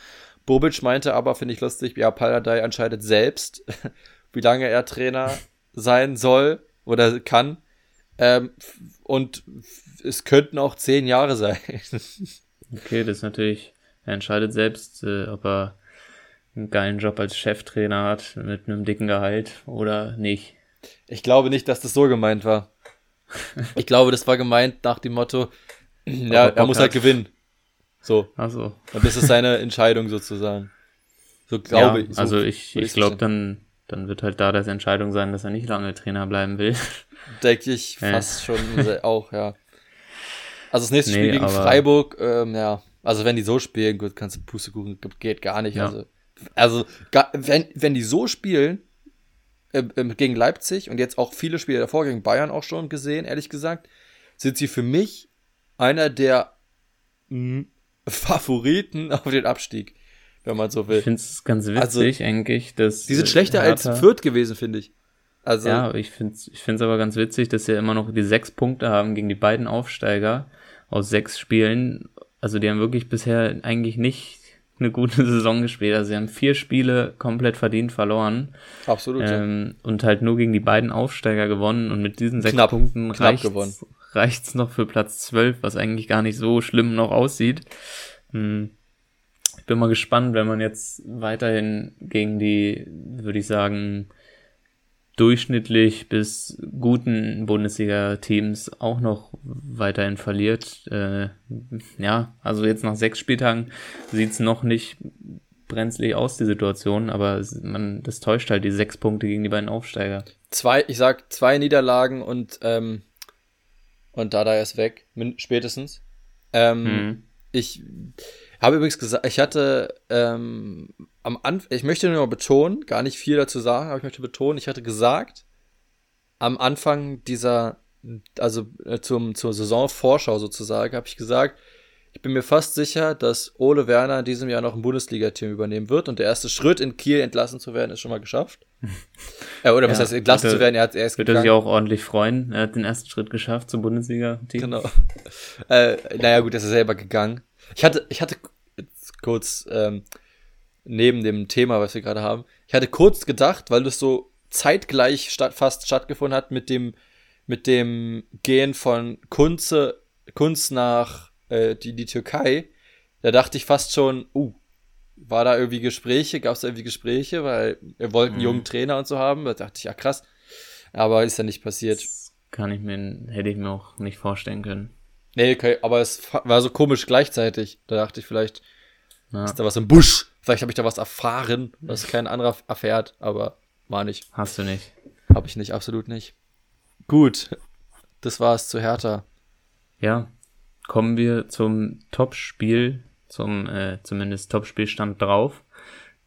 Bobic meinte aber, finde ich lustig, ja, Paldadei entscheidet selbst, wie lange er Trainer sein soll oder kann. Ähm, und es könnten auch zehn Jahre sein. okay, das ist natürlich, er entscheidet selbst, äh, ob er einen geilen Job als Cheftrainer hat mit einem dicken Gehalt oder nicht. Ich glaube nicht, dass das so gemeint war. Ich glaube, das war gemeint nach dem Motto, ja, er muss halt gewinnen. So. Ach so. Und das ist seine Entscheidung sozusagen. So glaube ja, ich. So also ich, ich glaube, dann dann wird halt da das Entscheidung sein, dass er nicht lange Trainer bleiben will. Denke ich fast schon auch, ja. Also das nächste nee, Spiel gegen Freiburg, ähm, ja. Also wenn die so spielen, gut, kannst du Pustekuchen, geht gar nicht. Ja. Also, also gar, wenn, wenn die so spielen, äh, gegen Leipzig und jetzt auch viele Spiele davor gegen Bayern auch schon gesehen, ehrlich gesagt, sind sie für mich einer der mh, Favoriten auf den Abstieg wenn man so will. Ich finde es ganz also, witzig also, eigentlich, dass. Die sind schlechter Hertha, als Fürth gewesen, finde ich. Also, ja, ich finde es ich find's aber ganz witzig, dass sie immer noch die sechs Punkte haben gegen die beiden Aufsteiger aus sechs Spielen. Also die haben wirklich bisher eigentlich nicht eine gute Saison gespielt. Also sie haben vier Spiele komplett verdient verloren. Absolut. Ähm, ja. Und halt nur gegen die beiden Aufsteiger gewonnen. Und mit diesen sechs knapp, Punkten reicht's, reicht's noch für Platz zwölf, was eigentlich gar nicht so schlimm noch aussieht. Hm bin mal gespannt, wenn man jetzt weiterhin gegen die, würde ich sagen, durchschnittlich bis guten Bundesliga-Teams auch noch weiterhin verliert. Äh, ja, also jetzt nach sechs Spieltagen sieht's noch nicht brenzlig aus, die Situation, aber man, das täuscht halt die sechs Punkte gegen die beiden Aufsteiger. Zwei, ich sag zwei Niederlagen und, ähm, und Dada ist weg, spätestens. Ähm, mhm. Ich habe übrigens gesagt, ich hatte ähm, am Anfang, ich möchte nur betonen, gar nicht viel dazu sagen, aber ich möchte betonen, ich hatte gesagt, am Anfang dieser, also äh, zum, zur Saisonvorschau sozusagen, habe ich gesagt, ich bin mir fast sicher, dass Ole Werner in diesem Jahr noch ein Bundesliga-Team übernehmen wird und der erste Schritt in Kiel entlassen zu werden ist schon mal geschafft. äh, oder was ja, heißt entlassen bitte, zu werden? Er hat erst Wird er sich auch ordentlich freuen. Er hat den ersten Schritt geschafft zum Bundesliga-Team. Genau. äh, naja, gut, er ist selber gegangen. Ich hatte, ich hatte kurz ähm, neben dem Thema, was wir gerade haben, ich hatte kurz gedacht, weil das so zeitgleich statt, fast stattgefunden hat mit dem mit dem Gehen von Kunze Kunst nach äh, die, die Türkei, da dachte ich fast schon, uh, war da irgendwie Gespräche, gab es da irgendwie Gespräche, weil wir wollten einen mhm. jungen Trainer und so haben. Da dachte ich, ja krass. Aber ist ja nicht passiert. Das kann ich mir, hätte ich mir auch nicht vorstellen können. Nee, okay, aber es war so komisch gleichzeitig. Da dachte ich vielleicht, ja. ist da was im Busch. Vielleicht habe ich da was erfahren, was kein anderer erfährt, aber war nicht. Hast du nicht. Habe ich nicht, absolut nicht. Gut, das war es zu Hertha. Ja, kommen wir zum Topspiel, zum äh, zumindest Topspielstand drauf.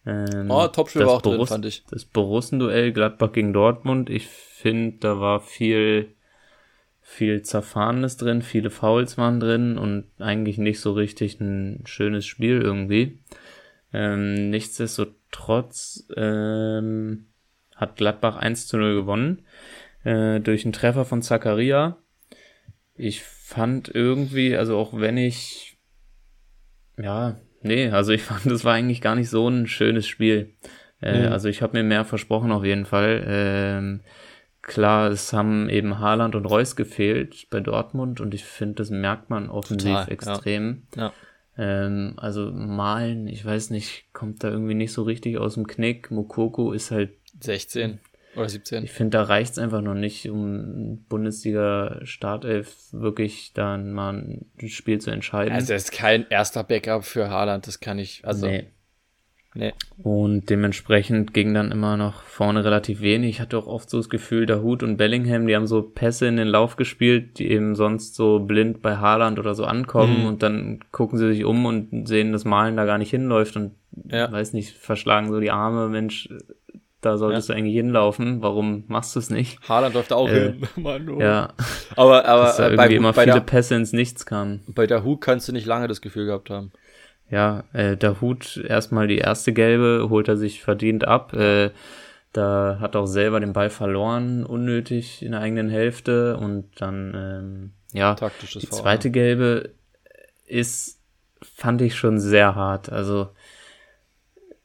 Ähm, oh, Topspiel war auch Borus drin, fand ich. Das Borussen-Duell Gladbach gegen Dortmund. Ich finde, da war viel, viel Zerfahrenes drin, viele Fouls waren drin und eigentlich nicht so richtig ein schönes Spiel irgendwie. Ähm, nichtsdestotrotz ähm, hat Gladbach 1 zu 0 gewonnen äh, durch einen Treffer von Zakaria. Ich fand irgendwie, also auch wenn ich, ja, nee, also ich fand, das war eigentlich gar nicht so ein schönes Spiel. Äh, mhm. Also ich habe mir mehr versprochen auf jeden Fall. Ähm, klar, es haben eben Haaland und Reus gefehlt bei Dortmund und ich finde, das merkt man offensiv Total, extrem. Ja. ja. Ähm, also Malen, ich weiß nicht, kommt da irgendwie nicht so richtig aus dem Knick. Mokoko ist halt 16. Oder 17. Ich finde, da reicht es einfach noch nicht, um Bundesliga-Startelf wirklich dann mal ein Spiel zu entscheiden. Also er ist kein erster Backup für Haaland, das kann ich, also. Nee. Nee. Und dementsprechend ging dann immer noch vorne relativ wenig. Ich hatte auch oft so das Gefühl, der Hut und Bellingham, die haben so Pässe in den Lauf gespielt, die eben sonst so blind bei Haaland oder so ankommen mhm. und dann gucken sie sich um und sehen, dass Malen da gar nicht hinläuft und ja. weiß nicht, verschlagen so die Arme, Mensch, da solltest ja. du eigentlich hinlaufen. Warum machst du es nicht? Haaland läuft auch äh, hin. Mann, Ja. Aber, aber Dass da bei, immer bei viele der, Pässe ins Nichts kamen. Bei der Hut kannst du nicht lange das Gefühl gehabt haben. Ja, äh, der Hut erstmal die erste gelbe, holt er sich verdient ab. Äh, da hat auch selber den Ball verloren, unnötig in der eigenen Hälfte. Und dann, ähm, ja, Taktisches die zweite gelbe ist, fand ich schon sehr hart. Also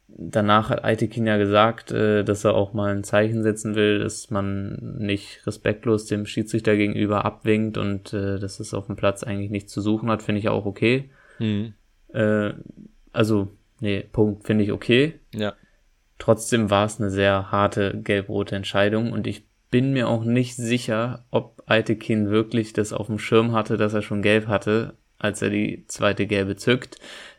danach hat Aitekin ja gesagt, äh, dass er auch mal ein Zeichen setzen will, dass man nicht respektlos dem Schiedsrichter gegenüber abwinkt und äh, dass es auf dem Platz eigentlich nichts zu suchen hat, finde ich auch okay. Mhm. Äh, also, nee, Punkt, finde ich okay. Ja. Trotzdem war es eine sehr harte gelb-rote Entscheidung und ich bin mir auch nicht sicher, ob Aitekin wirklich das auf dem Schirm hatte, dass er schon gelb hatte, als er die zweite gelbe zückt.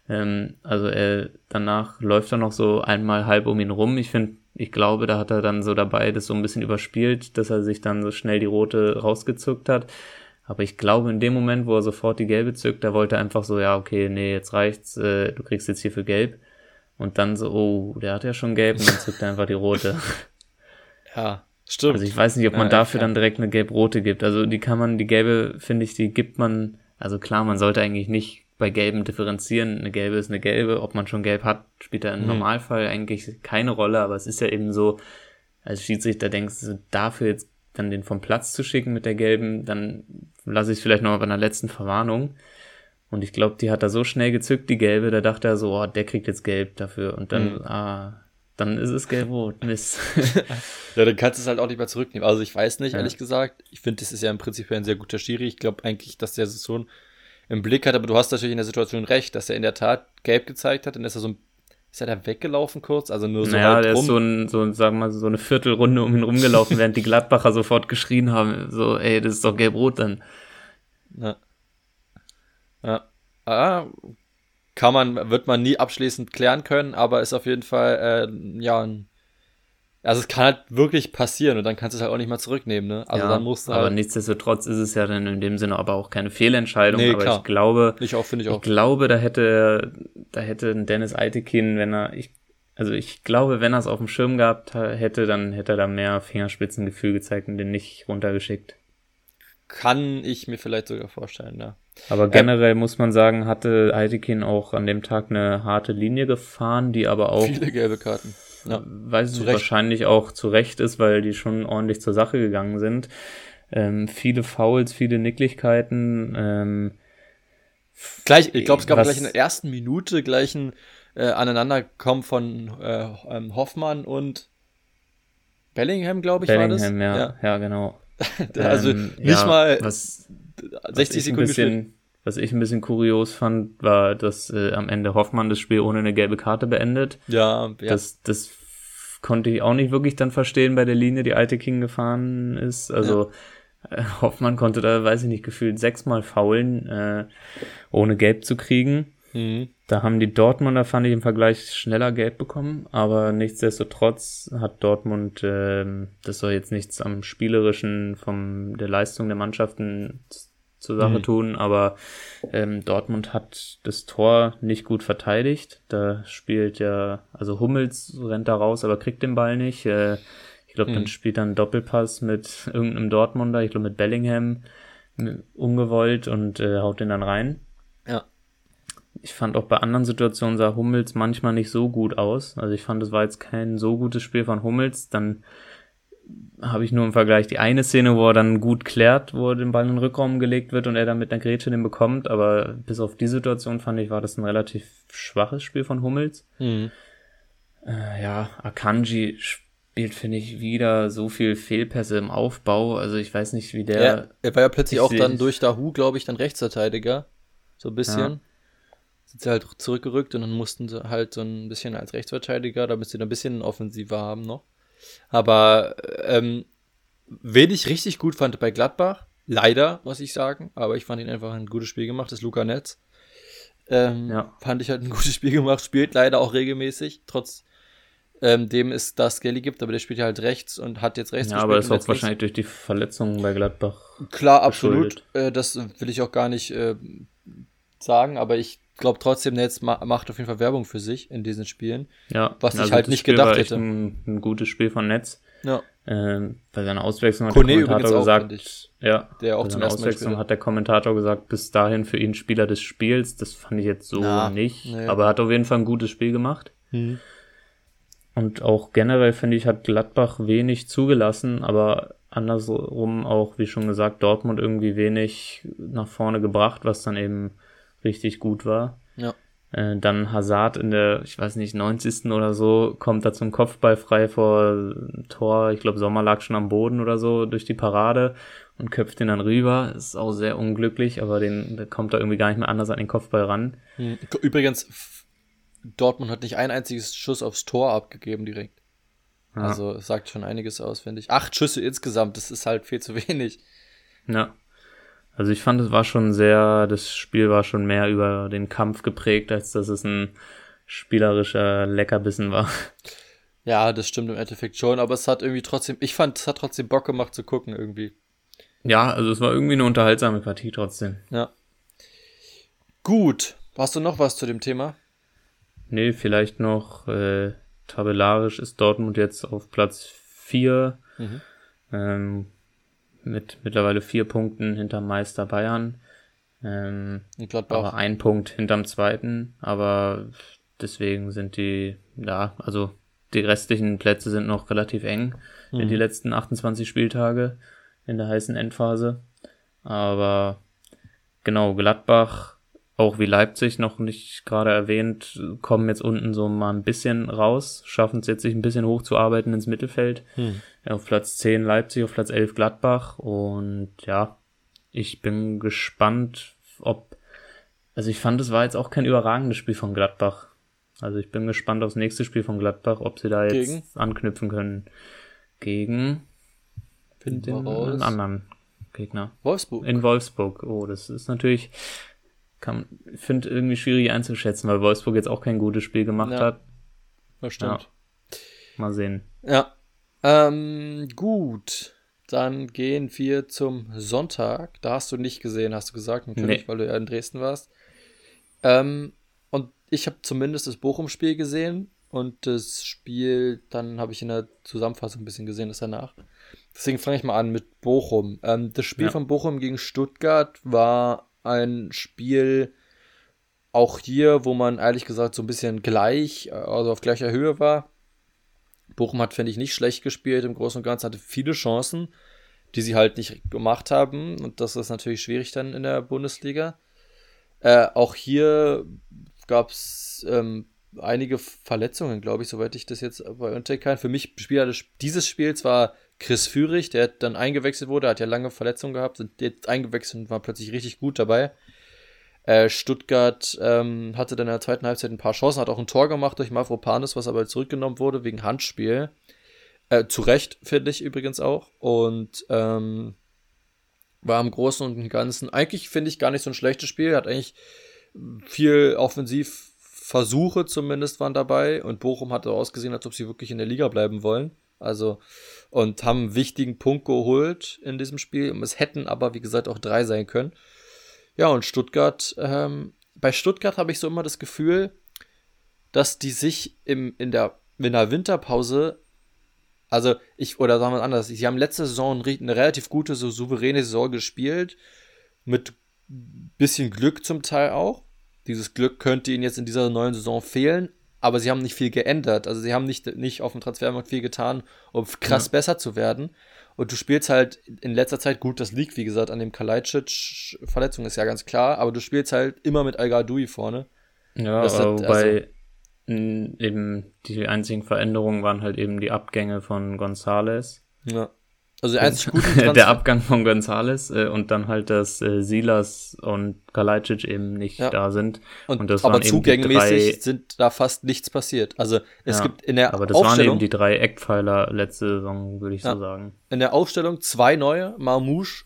Ähm, also er danach läuft er noch so einmal halb um ihn rum. Ich finde, ich glaube, da hat er dann so dabei das so ein bisschen überspielt, dass er sich dann so schnell die rote rausgezuckt hat. Aber ich glaube, in dem Moment, wo er sofort die gelbe zückt, da wollte er einfach so, ja, okay, nee, jetzt reicht's, äh, du kriegst jetzt hier für gelb. Und dann so, oh, der hat ja schon gelb und dann zückt er einfach die rote. Ja, stimmt. Also ich weiß nicht, ob man ja, dafür dann direkt eine gelb-rote gibt. Also die kann man, die gelbe, finde ich, die gibt man, also klar, man sollte eigentlich nicht bei Gelben differenzieren. Eine gelbe ist eine gelbe. Ob man schon gelb hat, spielt da im mhm. Normalfall eigentlich keine Rolle. Aber es ist ja eben so, als Schiedsrichter denkst du, dafür jetzt dann den vom Platz zu schicken mit der gelben, dann lasse ich es vielleicht noch bei einer letzten Verwarnung. Und ich glaube, die hat er so schnell gezückt, die gelbe, da dachte er so, oh, der kriegt jetzt gelb dafür. Und dann, mhm. ah, dann ist es gelb-rot. Mist. ja, dann kannst du es halt auch nicht mehr zurücknehmen. Also ich weiß nicht, ja. ehrlich gesagt. Ich finde, das ist ja im Prinzip ein sehr guter Schiri. Ich glaube eigentlich, dass der Saison im Blick hat, aber du hast natürlich in der Situation recht, dass er in der Tat gelb gezeigt hat und dass er so ein, ist er da weggelaufen kurz? Also nur so naja, halt der rum. ist so, ein, so, sagen wir mal, so eine Viertelrunde um ihn rumgelaufen, während die Gladbacher sofort geschrien haben, so, ey, das ist doch gelb-rot dann. Ja. Ja. Ah, kann man, wird man nie abschließend klären können, aber ist auf jeden Fall, äh, ja, ein, also es kann halt wirklich passieren und dann kannst du es halt auch nicht mal zurücknehmen, ne? Also ja, dann musst du aber halt, nichtsdestotrotz ist es ja dann in dem Sinne aber auch keine Fehlentscheidung, Nee, aber klar. ich glaube, ich auch, finde ich ich glaube, da hätte, da hätte Dennis Eitekin, wenn er, ich, also ich glaube, wenn er es auf dem Schirm gehabt ha- hätte, dann hätte er da mehr Fingerspitzengefühl gezeigt und den nicht runtergeschickt. Kann ich mir vielleicht sogar vorstellen, ja. Aber generell muss man sagen, hatte Eitekin auch an dem Tag eine harte Linie gefahren, die aber auch, Viele gelbe Karten. Ja. ich, Recht. wahrscheinlich auch zu Recht ist, weil die schon ordentlich zur Sache gegangen sind. Ähm, viele Fouls, viele Nicklichkeiten, ähm, Gleich, ich glaube, es gab gleich in der ersten Minute gleich ein äh, Aneinanderkommen von äh, ähm, Hoffmann und Bellingham, glaube ich, war das. Bellingham, ja, ja, genau. Also Ähm, nicht ja, mal was, 60 was ich ein Sekunden gespielt. Was ich ein bisschen kurios fand, war, dass äh, am Ende Hoffmann das Spiel ohne eine gelbe Karte beendet. Ja, ja. Das, das konnte ich auch nicht wirklich dann verstehen bei der Linie, die alte King gefahren ist. Also äh, Hoffmann konnte da, weiß ich nicht, gefühlt sechsmal faulen, äh, ohne gelb zu kriegen. Mhm. Da haben die Dortmunder, fand ich, im Vergleich schneller gelb bekommen, aber nichtsdestotrotz hat Dortmund, ähm, das soll jetzt nichts am Spielerischen vom der Leistung der Mannschaften zur Sache Mhm. tun, aber ähm, Dortmund hat das Tor nicht gut verteidigt. Da spielt ja, also Hummels rennt da raus, aber kriegt den Ball nicht. Äh, ich glaube, Mhm. dann spielt dann Doppelpass mit irgendeinem Dortmunder, ich glaube mit Bellingham, m- ungewollt und äh, haut den dann rein Ja. ich fand auch bei anderen Situationen sah Hummels manchmal nicht so gut aus. Also ich fand, es war jetzt kein so gutes Spiel von Hummels. Dann habe ich nur im Vergleich die eine Szene, wo er dann gut klärt, wo er den Ball in den Rückraum gelegt wird und er dann mit einer Grätsche den bekommt. Aber bis auf die Situation fand ich, war das ein relativ schwaches Spiel von Hummels. Mhm. Äh, ja, Akanji spielt, finde ich, wieder so viel Fehlpässe im Aufbau. Also ich weiß nicht, wie der... Ja, er war ja plötzlich ich auch dann durch Dahu, glaube ich, dann Rechtsverteidiger. So ein bisschen. Ja. Sind sie halt zurückgerückt und dann mussten sie halt so ein bisschen als Rechtsverteidiger, damit sie da ein bisschen offensiver haben noch. Aber ähm, wen ich richtig gut fand bei Gladbach, leider, muss ich sagen, aber ich fand ihn einfach ein gutes Spiel gemacht, ist Luca Netz. Ähm, Ja. Fand ich halt ein gutes Spiel gemacht, spielt leider auch regelmäßig, trotz ähm, dem es da Skelly gibt, aber der spielt ja halt rechts und hat jetzt rechts ja, aber das ist auch wahrscheinlich durch die Verletzungen bei Gladbach. Klar, absolut. Äh, das will ich auch gar nicht äh, sagen, aber ich glaube trotzdem, Netz ma macht auf jeden Fall Werbung für sich in diesen Spielen. Ja, Was ich halt nicht Spiel gedacht hätte. Ein, ein gutes Spiel von Netz. Ja. Ähm, bei seiner Auswechslung hat Kone der Kommentator gesagt, ich. ja, Der auch bei zum seiner Auswechslung hat der Kommentator gesagt, bis dahin für ihn Spieler des Spiels. Das fand ich jetzt so Na, nicht, nee. aber er hat auf jeden Fall ein gutes Spiel gemacht. Und auch generell finde ich, hat Gladbach wenig zugelassen, aber andersrum auch, wie schon gesagt, Dortmund irgendwie wenig nach vorne gebracht, was dann eben richtig gut war. Ja. Äh, dann Hazard in der, ich weiß nicht, 90. oder so, kommt da zum Kopfball frei vor Tor. Ich glaube, Sommer lag schon am Boden oder so durch die Parade und köpft den dann rüber. Ist auch sehr unglücklich, aber den, der kommt da irgendwie gar nicht mehr anders an den Kopfball ran. Hm. Übrigens, Dortmund hat nicht ein einziges Schuss aufs Tor abgegeben direkt. Ja. Also es sagt schon einiges aus, finde ich. Acht Schüsse insgesamt, das ist halt viel zu wenig. Ja. Also ich fand, es war schon sehr, das Spiel war schon mehr über den Kampf geprägt, als dass es ein spielerischer Leckerbissen war. Ja, das stimmt im Endeffekt schon, aber es hat irgendwie trotzdem, ich fand, es hat trotzdem Bock gemacht zu gucken irgendwie. Ja, also es war irgendwie eine unterhaltsame Partie trotzdem. Ja. Gut. Hast du noch was zu dem Thema? Nee, vielleicht noch äh, tabellarisch ist Dortmund jetzt auf Platz 4 Mhm. ähm, mit mittlerweile vier Punkten hinterm Meister Bayern. Ähm, Gladbach. aber ein Punkt hinterm zweiten, aber deswegen sind die, ja, also die restlichen Plätze sind noch relativ eng in die letzten 28 Spieltage in der heißen Endphase. Aber genau, Gladbach, auch wie Leipzig noch nicht gerade erwähnt, kommen jetzt unten so mal ein bisschen raus, schaffen es jetzt sich ein bisschen hochzuarbeiten ins Mittelfeld. Hm. Auf Platz 10 Leipzig, auf Platz 11 Gladbach und ja, ich bin gespannt, ob, also ich fand, es war jetzt auch kein überragendes Spiel von Gladbach. Also ich bin gespannt aufs nächste Spiel von Gladbach, ob sie da jetzt Gegen? anknüpfen können. Gegen den anderen Gegner. Wolfsburg. In Wolfsburg. Oh, das ist natürlich, finde irgendwie schwierig einzuschätzen, weil Wolfsburg jetzt auch kein gutes Spiel gemacht ja. hat. Das stimmt. Ja. Mal sehen. Ja. Ähm, gut. Dann gehen wir zum Sonntag. Da hast du nicht gesehen, hast du gesagt, natürlich, nee. weil du ja in Dresden warst. Ähm, und ich habe zumindest das Bochum-Spiel gesehen und das Spiel, dann habe ich in der Zusammenfassung ein bisschen gesehen, das danach. Deswegen fange ich mal an mit Bochum. Ähm, das Spiel ja. von Bochum gegen Stuttgart war ein Spiel, auch hier, wo man ehrlich gesagt so ein bisschen gleich, also auf gleicher Höhe war. Bochum hat, finde ich, nicht schlecht gespielt im Großen und Ganzen, hatte viele Chancen, die sie halt nicht gemacht haben. Und das ist natürlich schwierig dann in der Bundesliga. Äh, auch hier gab es ähm, einige Verletzungen, glaube ich, soweit ich das jetzt bei Untek kann. Für mich Spieler dieses Spiels war Chris Führig, der dann eingewechselt wurde, hat ja lange Verletzungen gehabt, sind jetzt eingewechselt und war plötzlich richtig gut dabei. Äh, Stuttgart ähm, hatte dann in der zweiten Halbzeit ein paar Chancen, hat auch ein Tor gemacht durch Mavropanos, was aber zurückgenommen wurde wegen Handspiel. Äh, zu Recht, finde ich übrigens auch. Und ähm, war im Großen und Ganzen eigentlich, finde ich, gar nicht so ein schlechtes Spiel. Hat eigentlich viel Offensivversuche zumindest waren dabei. Und Bochum hatte ausgesehen, als ob sie wirklich in der Liga bleiben wollen. Also, und haben einen wichtigen Punkt geholt in diesem Spiel. Es hätten aber, wie gesagt, auch drei sein können. Ja, und Stuttgart, ähm, bei Stuttgart habe ich so immer das Gefühl, dass die sich im, in, der, in der Winterpause, also ich, oder sagen wir es anders, sie haben letzte Saison eine relativ gute, so souveräne Saison gespielt, mit bisschen Glück zum Teil auch. Dieses Glück könnte ihnen jetzt in dieser neuen Saison fehlen, aber sie haben nicht viel geändert. Also sie haben nicht, nicht auf dem Transfermarkt viel getan, um krass ja. besser zu werden. Und du spielst halt in letzter Zeit gut, das liegt, wie gesagt, an dem Kalajdzic-Verletzung, ist ja ganz klar, aber du spielst halt immer mit al vorne. Ja, das hat, wobei also, eben die einzigen Veränderungen waren halt eben die Abgänge von Gonzales. Ja. Also einzig der Abgang von Gonzales äh, und dann halt, dass äh, Silas und Kalajdzic eben nicht ja. da sind. Und, und das aber zugängemäßig sind da fast nichts passiert. Also es ja, gibt in der Aber das waren eben die drei Eckpfeiler letzte Saison, würde ich ja. so sagen. In der Aufstellung zwei neue. Marmouche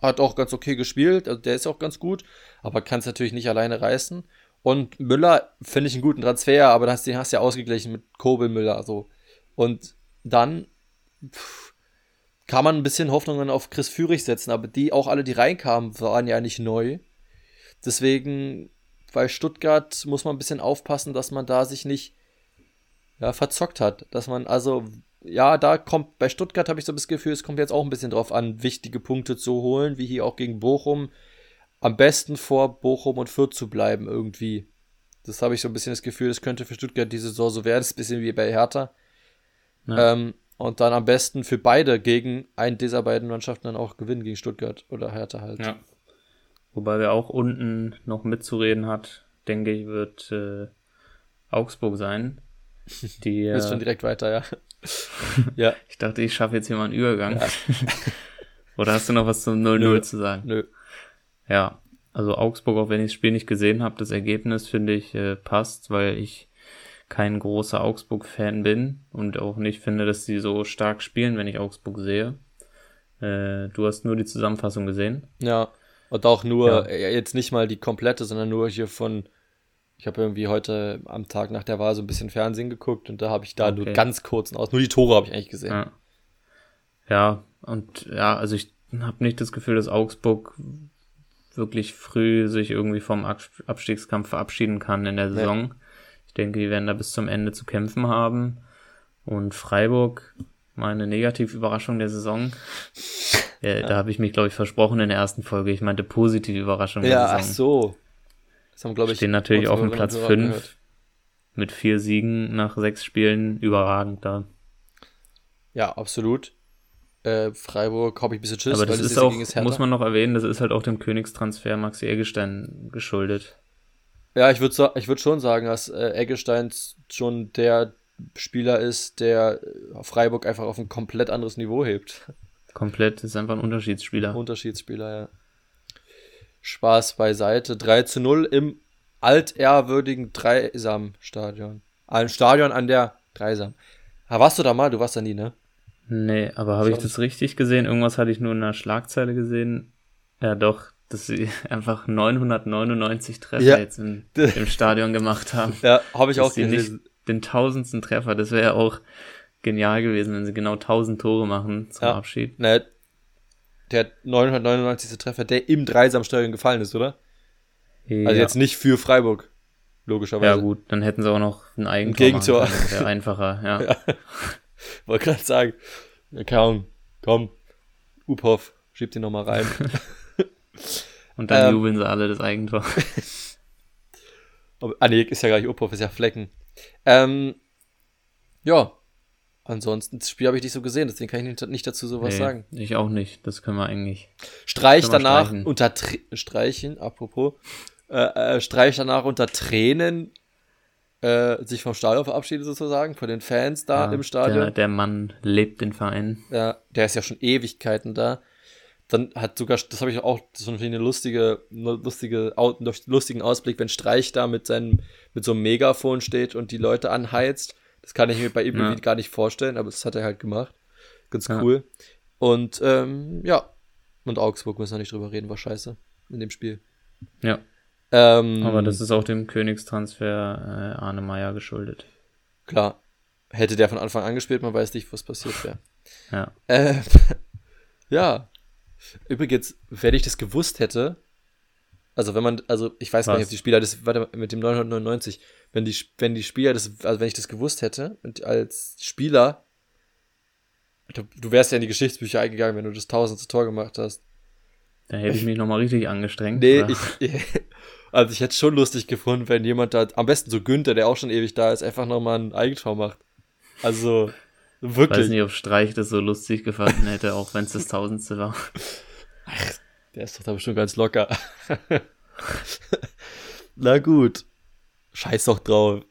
hat auch ganz okay gespielt, also der ist auch ganz gut, aber kann es natürlich nicht alleine reißen. Und Müller finde ich einen guten Transfer, aber das, den hast du ja ausgeglichen mit Kobel Müller. So. Und dann pff, kann man ein bisschen Hoffnungen auf Chris Führig setzen, aber die auch alle, die reinkamen, waren ja nicht neu. Deswegen bei Stuttgart muss man ein bisschen aufpassen, dass man da sich nicht ja, verzockt hat. Dass man also, ja, da kommt, bei Stuttgart habe ich so das Gefühl, es kommt jetzt auch ein bisschen drauf an, wichtige Punkte zu holen, wie hier auch gegen Bochum. Am besten vor Bochum und Fürth zu bleiben irgendwie. Das habe ich so ein bisschen das Gefühl, das könnte für Stuttgart diese Saison so werden. Das ist ein bisschen wie bei Hertha. Ja. Ähm, und dann am besten für beide gegen einen dieser beiden Mannschaften dann auch gewinnen, gegen Stuttgart oder Hertha halt. Ja. Wobei wer auch unten noch mitzureden hat, denke ich, wird äh, Augsburg sein. Die, äh, Bist schon direkt weiter, ja. ja. Ich dachte, ich schaffe jetzt hier mal einen Übergang. Ja. Oder hast du noch was zum 0-0 zu sagen? Nö. Ja, also Augsburg, auch wenn ich das Spiel nicht gesehen habe, das Ergebnis finde ich äh, passt, weil ich kein großer Augsburg-Fan bin und auch nicht finde, dass sie so stark spielen, wenn ich Augsburg sehe. Äh, du hast nur die Zusammenfassung gesehen. Ja, und auch nur, ja. Äh, jetzt nicht mal die komplette, sondern nur hier von, ich habe irgendwie heute am Tag nach der Wahl so ein bisschen Fernsehen geguckt und da habe ich da okay. nur ganz kurzen aus, nur die Tore habe ich eigentlich gesehen. Ja. ja, und ja, also ich habe nicht das Gefühl, dass Augsburg wirklich früh sich irgendwie vom Abstiegskampf verabschieden kann in der Saison. Ja. Ich denke, die werden da bis zum Ende zu kämpfen haben. Und Freiburg, meine Negativüberraschung der Saison. Ja, ja. Da habe ich mich, glaube ich, versprochen in der ersten Folge. Ich meinte positive Überraschung ja, der Saison. Ja, ach so. Das haben, glaube ich, Stehen natürlich auf dem Platz 5 mit vier Siegen nach sechs Spielen überragend da. Ja, absolut. Äh, Freiburg habe ich ein bisschen Tschüss. Aber das ist auch, muss man noch erwähnen, das ist halt auch dem Königstransfer Maxi Eggestein geschuldet. Ja, ich würde ich würd schon sagen, dass äh, Eggestein schon der Spieler ist, der äh, Freiburg einfach auf ein komplett anderes Niveau hebt. Komplett, ist einfach ein Unterschiedsspieler. Unterschiedsspieler, ja. Spaß beiseite. 3 zu 0 im altehrwürdigen Dreisam-Stadion. Ein Stadion an der Dreisam. Ah, warst du da mal? Du warst da nie, ne? Nee, aber habe ich das richtig gesehen? Irgendwas hatte ich nur in einer Schlagzeile gesehen. Ja, doch, dass sie einfach 999 Treffer Ja. jetzt im, im Stadion gemacht haben. Ja, habe ich Dass auch sie nicht gelesen. den tausendsten Treffer, das wäre ja auch genial gewesen, wenn sie genau 1000 Tore machen zum Ja. Abschied. Ne, der 999. Treffer, der im Dreisamstadion gefallen ist, oder? Ja. Also jetzt nicht für Freiburg, ja logischerweise. gut, dann hätten sie auch noch ein Eigentor Gegentor. machen können. Wäre einfacher, ja. Ja. Wollte gerade sagen, ja, Ahnung, komm, Uphoff, schieb den nochmal rein. Und dann Ähm. jubeln sie alle das Eigentor. Ah nee, ist ja gar nicht Uphoff, ist ja Flecken. Ähm, ja, ansonsten, das Spiel habe ich nicht so gesehen, deswegen kann ich nicht, nicht dazu sowas Nee, sagen. Ich auch nicht. Das können wir eigentlich. Streich danach streichen. unter Tr- Streichen, apropos, äh, äh, Streich danach unter Tränen äh, sich vom Stadion verabschiedet sozusagen, von den Fans da ja, im Stadion. Der, der Mann lebt den Verein. Ja, der ist ja schon Ewigkeiten da. Dann hat sogar, das habe ich auch, ich eine lustige, eine lustige, au- lustigen Ausblick, wenn Streich da mit seinem, mit so einem Megafon steht und die Leute anheizt. Das kann ich mir bei ihm Ja. gar nicht vorstellen, aber das hat er halt gemacht. Ganz Ja. cool. Und ähm, ja, und Augsburg müssen wir nicht drüber reden, war scheiße in dem Spiel. Ja, Ähm, aber das ist auch dem Königstransfer äh, Arne Meyer geschuldet. klar. Hätte der von Anfang an gespielt, man weiß nicht, was passiert wäre. Ja. Äh, ja. Übrigens, wenn ich das gewusst hätte, also wenn man, also ich weiß gar nicht, Was? ob die Spieler das, warte, mal, mit dem 999, wenn die, wenn die Spieler das, also wenn ich das gewusst hätte, und als Spieler, du, du wärst ja in die Geschichtsbücher eingegangen, wenn du das tausendste Tor gemacht hast. Da hätte ich mich nochmal richtig angestrengt. Nee, ich, also ich hätte es schon lustig gefunden, wenn jemand da, am besten so Günther, der auch schon ewig da ist, einfach nochmal ein Eigentor macht. Also, Ich wirklich. weiß nicht, ob Streich das so lustig gefunden hätte, auch wenn es das Tausendste war. Der ist doch da bestimmt ganz locker. Na gut. Scheiß doch drauf.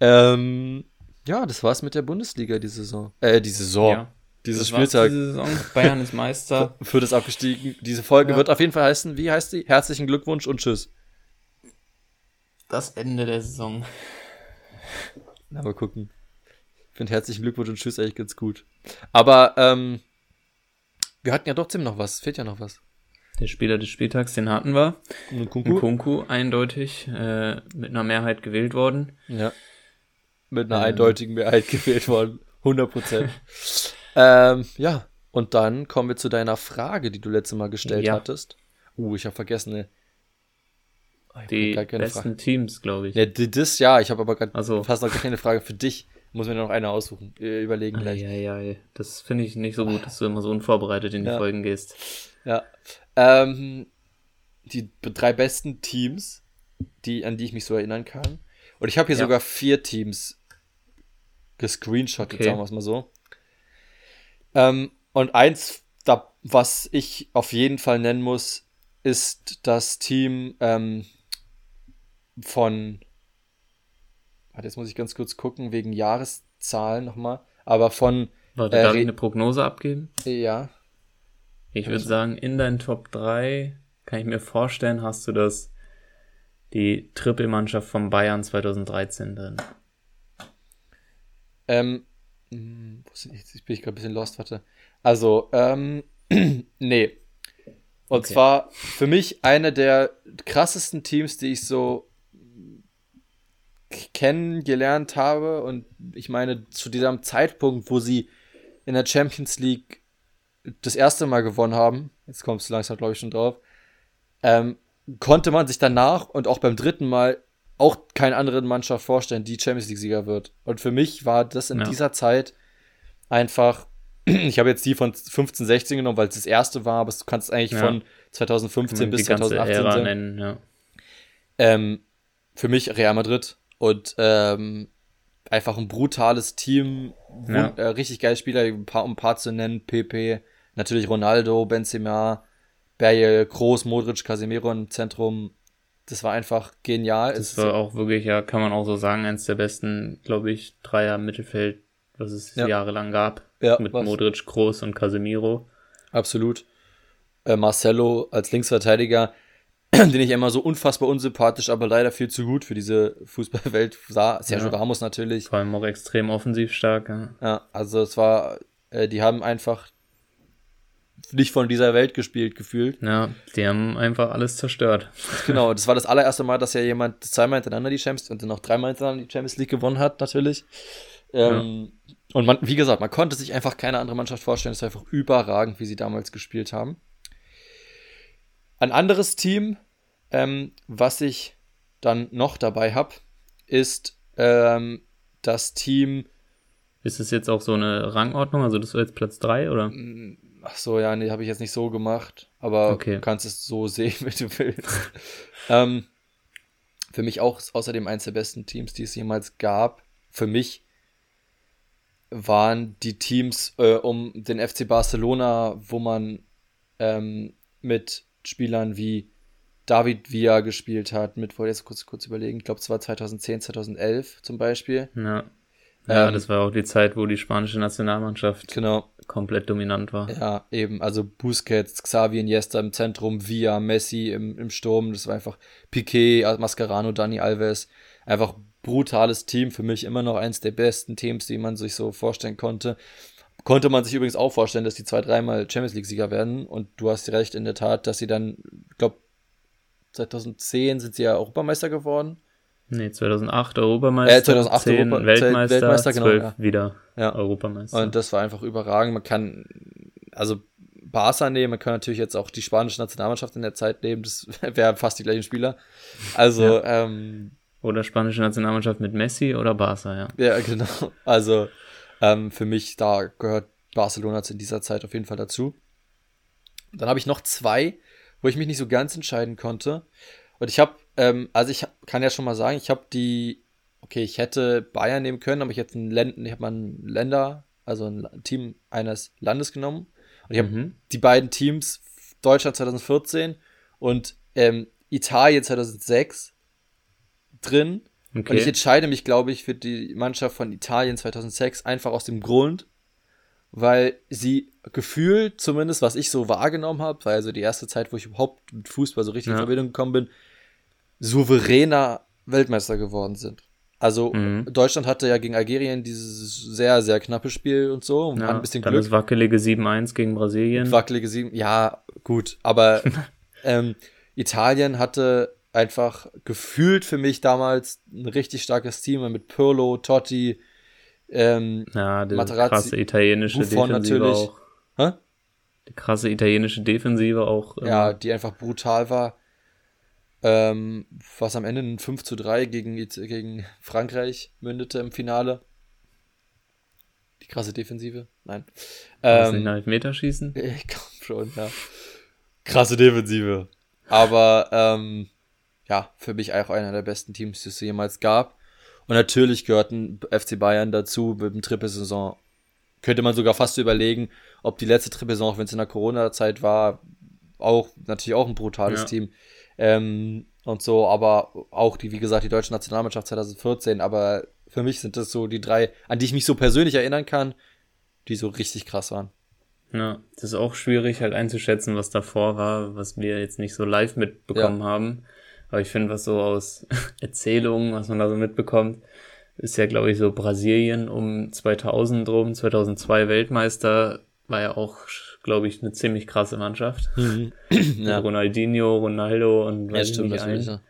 Ähm, ja, das war's mit der Bundesliga die Saison. Äh, die Saison. Ja. Dieses Spieltag. diese Saison. Bayern ist Meister. Für das abgestiegen. Diese Folge Ja. wird auf jeden Fall heißen, wie heißt die? Herzlichen Glückwunsch und tschüss. Das Ende der Saison. Na, mal gucken. Ich finde herzlichen Glückwunsch und tschüss eigentlich ganz gut. Aber, ähm, wir hatten ja trotzdem noch was. Fehlt ja noch was. Der Spieler des Spieltags, den hatten wir. Nkunku? Nkunku eindeutig äh, mit einer Mehrheit gewählt worden. Ja. Mit einer Ähm. eindeutigen Mehrheit gewählt worden. 100 Prozent. ähm, ja. Und dann kommen wir zu deiner Frage, die du letztes Mal gestellt Ja. hattest. Uh, ich habe vergessen, ne. Hab Die besten Frage. Teams, glaube ich. Ja, das ja, ich habe aber gerade Ach so. fast noch keine Frage für dich. Muss mir noch eine aussuchen. Äh, Überlegen gleich. Eieiei. Das finde ich nicht so gut, dass du immer so unvorbereitet in die Ja. Folgen gehst. Ja. Ähm, die drei besten Teams, die, an die ich mich so erinnern kann. Und ich habe hier Ja. sogar vier Teams gescreenshottet, Okay. sagen wir es mal so. Ähm, und eins, da, was ich auf jeden Fall nennen muss, ist das Team ähm, von. Warte, jetzt muss ich ganz kurz gucken, wegen Jahreszahlen nochmal. Aber von, Warte, Äh, darf ich eine Prognose abgeben? ja, Ich würde Also- sagen, in deinen Top 3 kann ich mir vorstellen, hast du das die Trippelmannschaft von Bayern 2013 drin. Ähm, sind- jetzt bin ich gerade ein bisschen lost, warte. Also, ähm, nee. Und Okay. zwar für mich eine der krassesten Teams, die ich so kennengelernt habe. Und ich meine, zu diesem Zeitpunkt, wo sie in der Champions League das erste Mal gewonnen haben, jetzt kommst du langsam, glaube ich, schon drauf, ähm, konnte man sich danach und auch beim dritten Mal auch keine andere Mannschaft vorstellen, die Champions League-Sieger wird. Und für mich war das in Ja. dieser Zeit einfach, ich habe jetzt die von 15, 16 genommen, weil es das erste war, aber du kannst eigentlich Ja. von 2015 Kann man bis die ganze 2018 Ära sagen. nennen, ja. Ähm, für mich Real Madrid und ähm, einfach ein brutales Team, Ja. äh, richtig geile Spieler, ein paar, um ein paar zu nennen, Pepe, natürlich Ronaldo, Benzema, Bale, Kroos, Modric, Casemiro im Zentrum. Das war einfach genial. Das Es- war auch wirklich, ja, kann man auch so sagen, eins der besten, glaube ich, Dreier Mittelfeld, was es Ja. jahrelang gab. Ja, mit was- Modric, Kroos und Casemiro. Absolut. Äh, Marcelo als Linksverteidiger. den ich immer so unfassbar unsympathisch, aber leider viel zu gut für diese Fußballwelt sah. Sergio ja. Ramos natürlich. Vor allem auch extrem offensiv stark. Ja, ja also es war, äh, die haben einfach nicht von dieser Welt gespielt gefühlt. Ja, die haben einfach alles zerstört. Genau, das war das allererste Mal, dass ja jemand zweimal hintereinander die Champions und dann noch dreimal hintereinander die Champions League gewonnen hat, natürlich. Ähm, ja. Und man, wie gesagt, man konnte sich einfach keine andere Mannschaft vorstellen. Es war einfach überragend, wie sie damals gespielt haben. Ein anderes Team, ähm, was ich dann noch dabei habe, ist ähm, das Team. Ist es jetzt auch so eine Rangordnung? Also das war jetzt Platz 3 oder? Mm, ach so, ja, nee, habe ich jetzt nicht so gemacht. Aber okay. du kannst es so sehen, wie du willst. ähm, für mich auch außerdem eines der besten Teams, die es jemals gab. Für mich waren die Teams äh, um den FC Barcelona, wo man ähm, mit Spielern wie David Villa gespielt hat, mit, wollte jetzt kurz, kurz überlegen, ich glaube, es war 2010, 2011 zum Beispiel. Ja. Ja, ähm, das war auch die Zeit, wo die spanische Nationalmannschaft genau. komplett dominant war. Ja, eben. Also Busquets, Xavi Iniesta im Zentrum, Villa, Messi im, im Sturm. Das war einfach Piquet, Mascherano, Dani Alves. Einfach brutales Team. Für mich immer noch eins der besten Teams, die man sich so vorstellen konnte. Konnte man sich übrigens auch vorstellen, dass die zwei, dreimal Champions League-Sieger werden. Und du hast recht in der Tat, dass sie dann, ich glaube, 2010 sind sie ja Europameister geworden. Nee, 2008 Europameister, äh, 2008 10 Europa Weltmeister, Weltmeister genau, 12 ja. wieder ja. Europameister. Und das war einfach überragend. Man kann, also Barca nehmen, man kann natürlich jetzt auch die spanische Nationalmannschaft in der Zeit nehmen, das wären fast die gleichen Spieler. Also, ja. ähm, Oder spanische Nationalmannschaft mit Messi oder Barca, ja. Ja, genau. Also, ähm, für mich, da gehört Barcelona in dieser Zeit auf jeden Fall dazu. Dann habe ich noch zwei, wo ich mich nicht so ganz entscheiden konnte. Und ich habe, ähm, also ich kann ja schon mal sagen, ich habe die, okay, ich hätte Bayern nehmen können, aber ich hätte ein Länd, ich habe mal ein Länder, also ein Team eines Landes genommen. Und ich habe mhm. die beiden Teams, Deutschland 2014 und ähm, Italien 2006 drin. Okay. Und ich entscheide mich, glaube ich, für die Mannschaft von Italien 2006 einfach aus dem Grund, weil sie gefühlt, zumindest was ich so wahrgenommen habe, weil also die erste Zeit, wo ich überhaupt mit Fußball so richtig ja. in Verbindung gekommen bin, souveräner Weltmeister geworden sind. Also mhm. Deutschland hatte ja gegen Algerien dieses sehr, sehr knappe Spiel und so. Und ja, ein bisschen dann Glück. das wackelige 7-1 gegen Brasilien. Wackelige 7, ja, gut. Aber ähm, Italien hatte einfach gefühlt für mich damals ein richtig starkes Team mit Pirlo, Totti, ähm, ja, die Materazzi, krasse italienische Buffon Defensive natürlich. auch. Hä? Die krasse italienische Defensive auch. Ja, die einfach brutal war. Ähm, was am Ende ein 5 zu 3 gegen, gegen Frankreich mündete im Finale. Die krasse Defensive? Nein. Ähm, nicht nach Meterschießen? Ich komm schon, ja. Krasse Defensive. Aber ähm, ja, für mich auch einer der besten Teams, die es jemals gab. Und natürlich gehörten FC Bayern dazu mit dem Triple-Saison. Könnte man sogar fast überlegen, ob die letzte Triple-Saison, wenn es in der Corona-Zeit war, auch natürlich auch ein brutales ja. Team. Ähm, und so, aber auch die, wie gesagt, die deutsche Nationalmannschaft 2014. Aber für mich sind das so die drei, an die ich mich so persönlich erinnern kann, die so richtig krass waren. Ja, das ist auch schwierig halt einzuschätzen, was davor war, was wir jetzt nicht so live mitbekommen ja. haben. Aber ich finde, was so aus Erzählungen, was man da so mitbekommt, ist ja, glaube ich, so Brasilien um 2000 rum, 2002 Weltmeister, war ja auch, glaube ich, eine ziemlich krasse Mannschaft. Mhm. ja. Ronaldinho, Ronaldo und weiß ja, stimmt, nicht ein. Ja.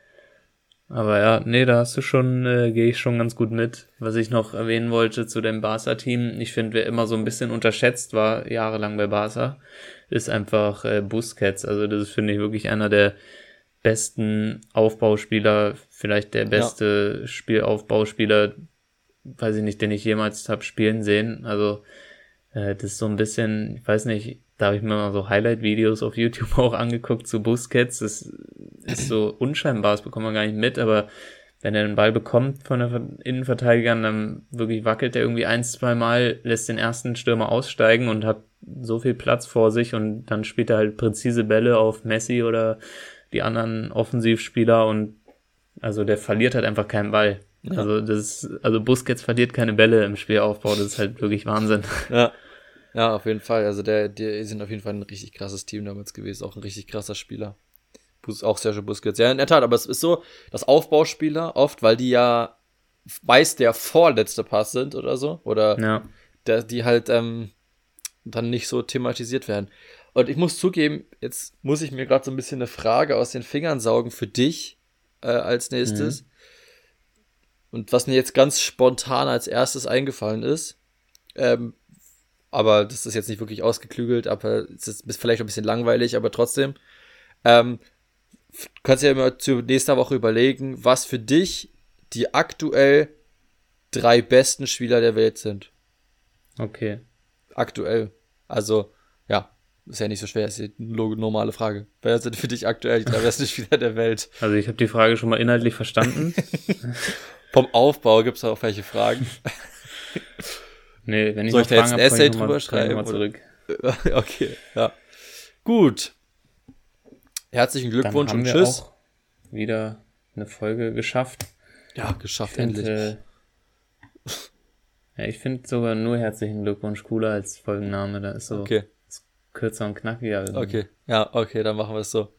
Aber ja, nee, da hast du schon, äh, gehe ich schon ganz gut mit. Was ich noch erwähnen wollte zu dem Barca-Team, ich finde, wer immer so ein bisschen unterschätzt war, jahrelang bei Barca, ist einfach äh, Busquets. Also das ist, finde ich, wirklich einer der besten Aufbauspieler, vielleicht der beste ja. Spielaufbauspieler, weiß ich nicht, den ich jemals habe spielen sehen. Also äh, das ist so ein bisschen, ich weiß nicht, da habe ich mir mal so Highlight-Videos auf YouTube auch angeguckt zu Busquets. Das ist so unscheinbar, das bekommt man gar nicht mit, aber wenn er den Ball bekommt von den Innenverteidigern, dann wirklich wackelt er irgendwie ein, zwei Mal, lässt den ersten Stürmer aussteigen und hat so viel Platz vor sich und dann spielt er halt präzise Bälle auf Messi oder die anderen Offensivspieler und also der verliert halt einfach keinen Ball. Ja. Also das, also Busquets verliert keine Bälle im Spielaufbau, das ist halt wirklich Wahnsinn. Ja. Ja, auf jeden Fall. Also der, die sind auf jeden Fall ein richtig krasses Team damals gewesen, auch ein richtig krasser Spieler. auch Sergio Busquets. Ja, in der Tat, aber es ist so, dass Aufbauspieler oft, weil die ja meist der vorletzte Pass sind oder so, oder Ja. der, die halt ähm, dann nicht so thematisiert werden. Und ich muss zugeben, jetzt muss ich mir gerade so ein bisschen eine Frage aus den Fingern saugen für dich äh, als nächstes. Und was mir jetzt ganz spontan als erstes eingefallen ist, ähm, aber das ist jetzt nicht wirklich ausgeklügelt, aber es ist vielleicht ein bisschen langweilig, aber trotzdem. Ähm, kannst ja immer zu nächster Woche überlegen, was für dich die aktuell drei besten Spieler der Welt sind. Okay. Aktuell. Also, ist ja nicht so schwer, ist eine normale Frage. Wer sind für dich aktuell die drei besten Spieler der Welt? Also ich habe die Frage schon mal inhaltlich verstanden. Vom Aufbau gibt es auch welche Fragen. Nee, wenn ich Soll ich da jetzt ein Essay mal- drüber schreiben, mal oder? zurück. okay, ja. Gut. Herzlichen Glückwunsch und tschüss. wieder eine Folge geschafft. Ja, geschafft, Ich endlich. äh, ja, ich finde sogar nur herzlichen Glückwunsch cooler als Folgenname. Da ist so Okay, kürzer und knackiger. irgendwie. okay. Ja, okay, dann machen wir es so.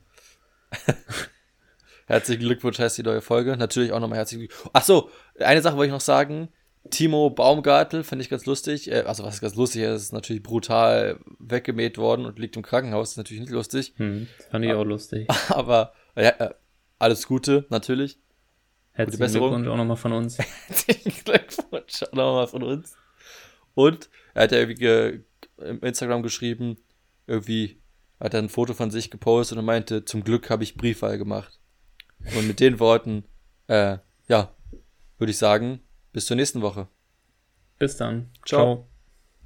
herzlichen Glückwunsch heißt die neue Folge. Natürlich auch nochmal herzlichen Glückwunsch. Ach so, eine Sache wollte ich noch sagen. Timo Baumgartel finde ich ganz lustig. Äh, Also was ist ganz lustig, er ist natürlich brutal weggemäht worden und liegt im Krankenhaus. ist natürlich nicht lustig. Hm, fand ich auch lustig. Aber ja, äh, alles Gute, natürlich. Herzlichen. Glückwunsch auch nochmal von uns. Herzlichen Glückwunsch auch nochmal von uns. Und er hat ja irgendwie ge im Instagram geschrieben, irgendwie hat er ein Foto von sich gepostet und meinte, zum Glück habe ich Briefwahl gemacht. Und mit den Worten, äh, ja, würde ich sagen, bis zur nächsten Woche. Bis dann. Ciao. Ciao.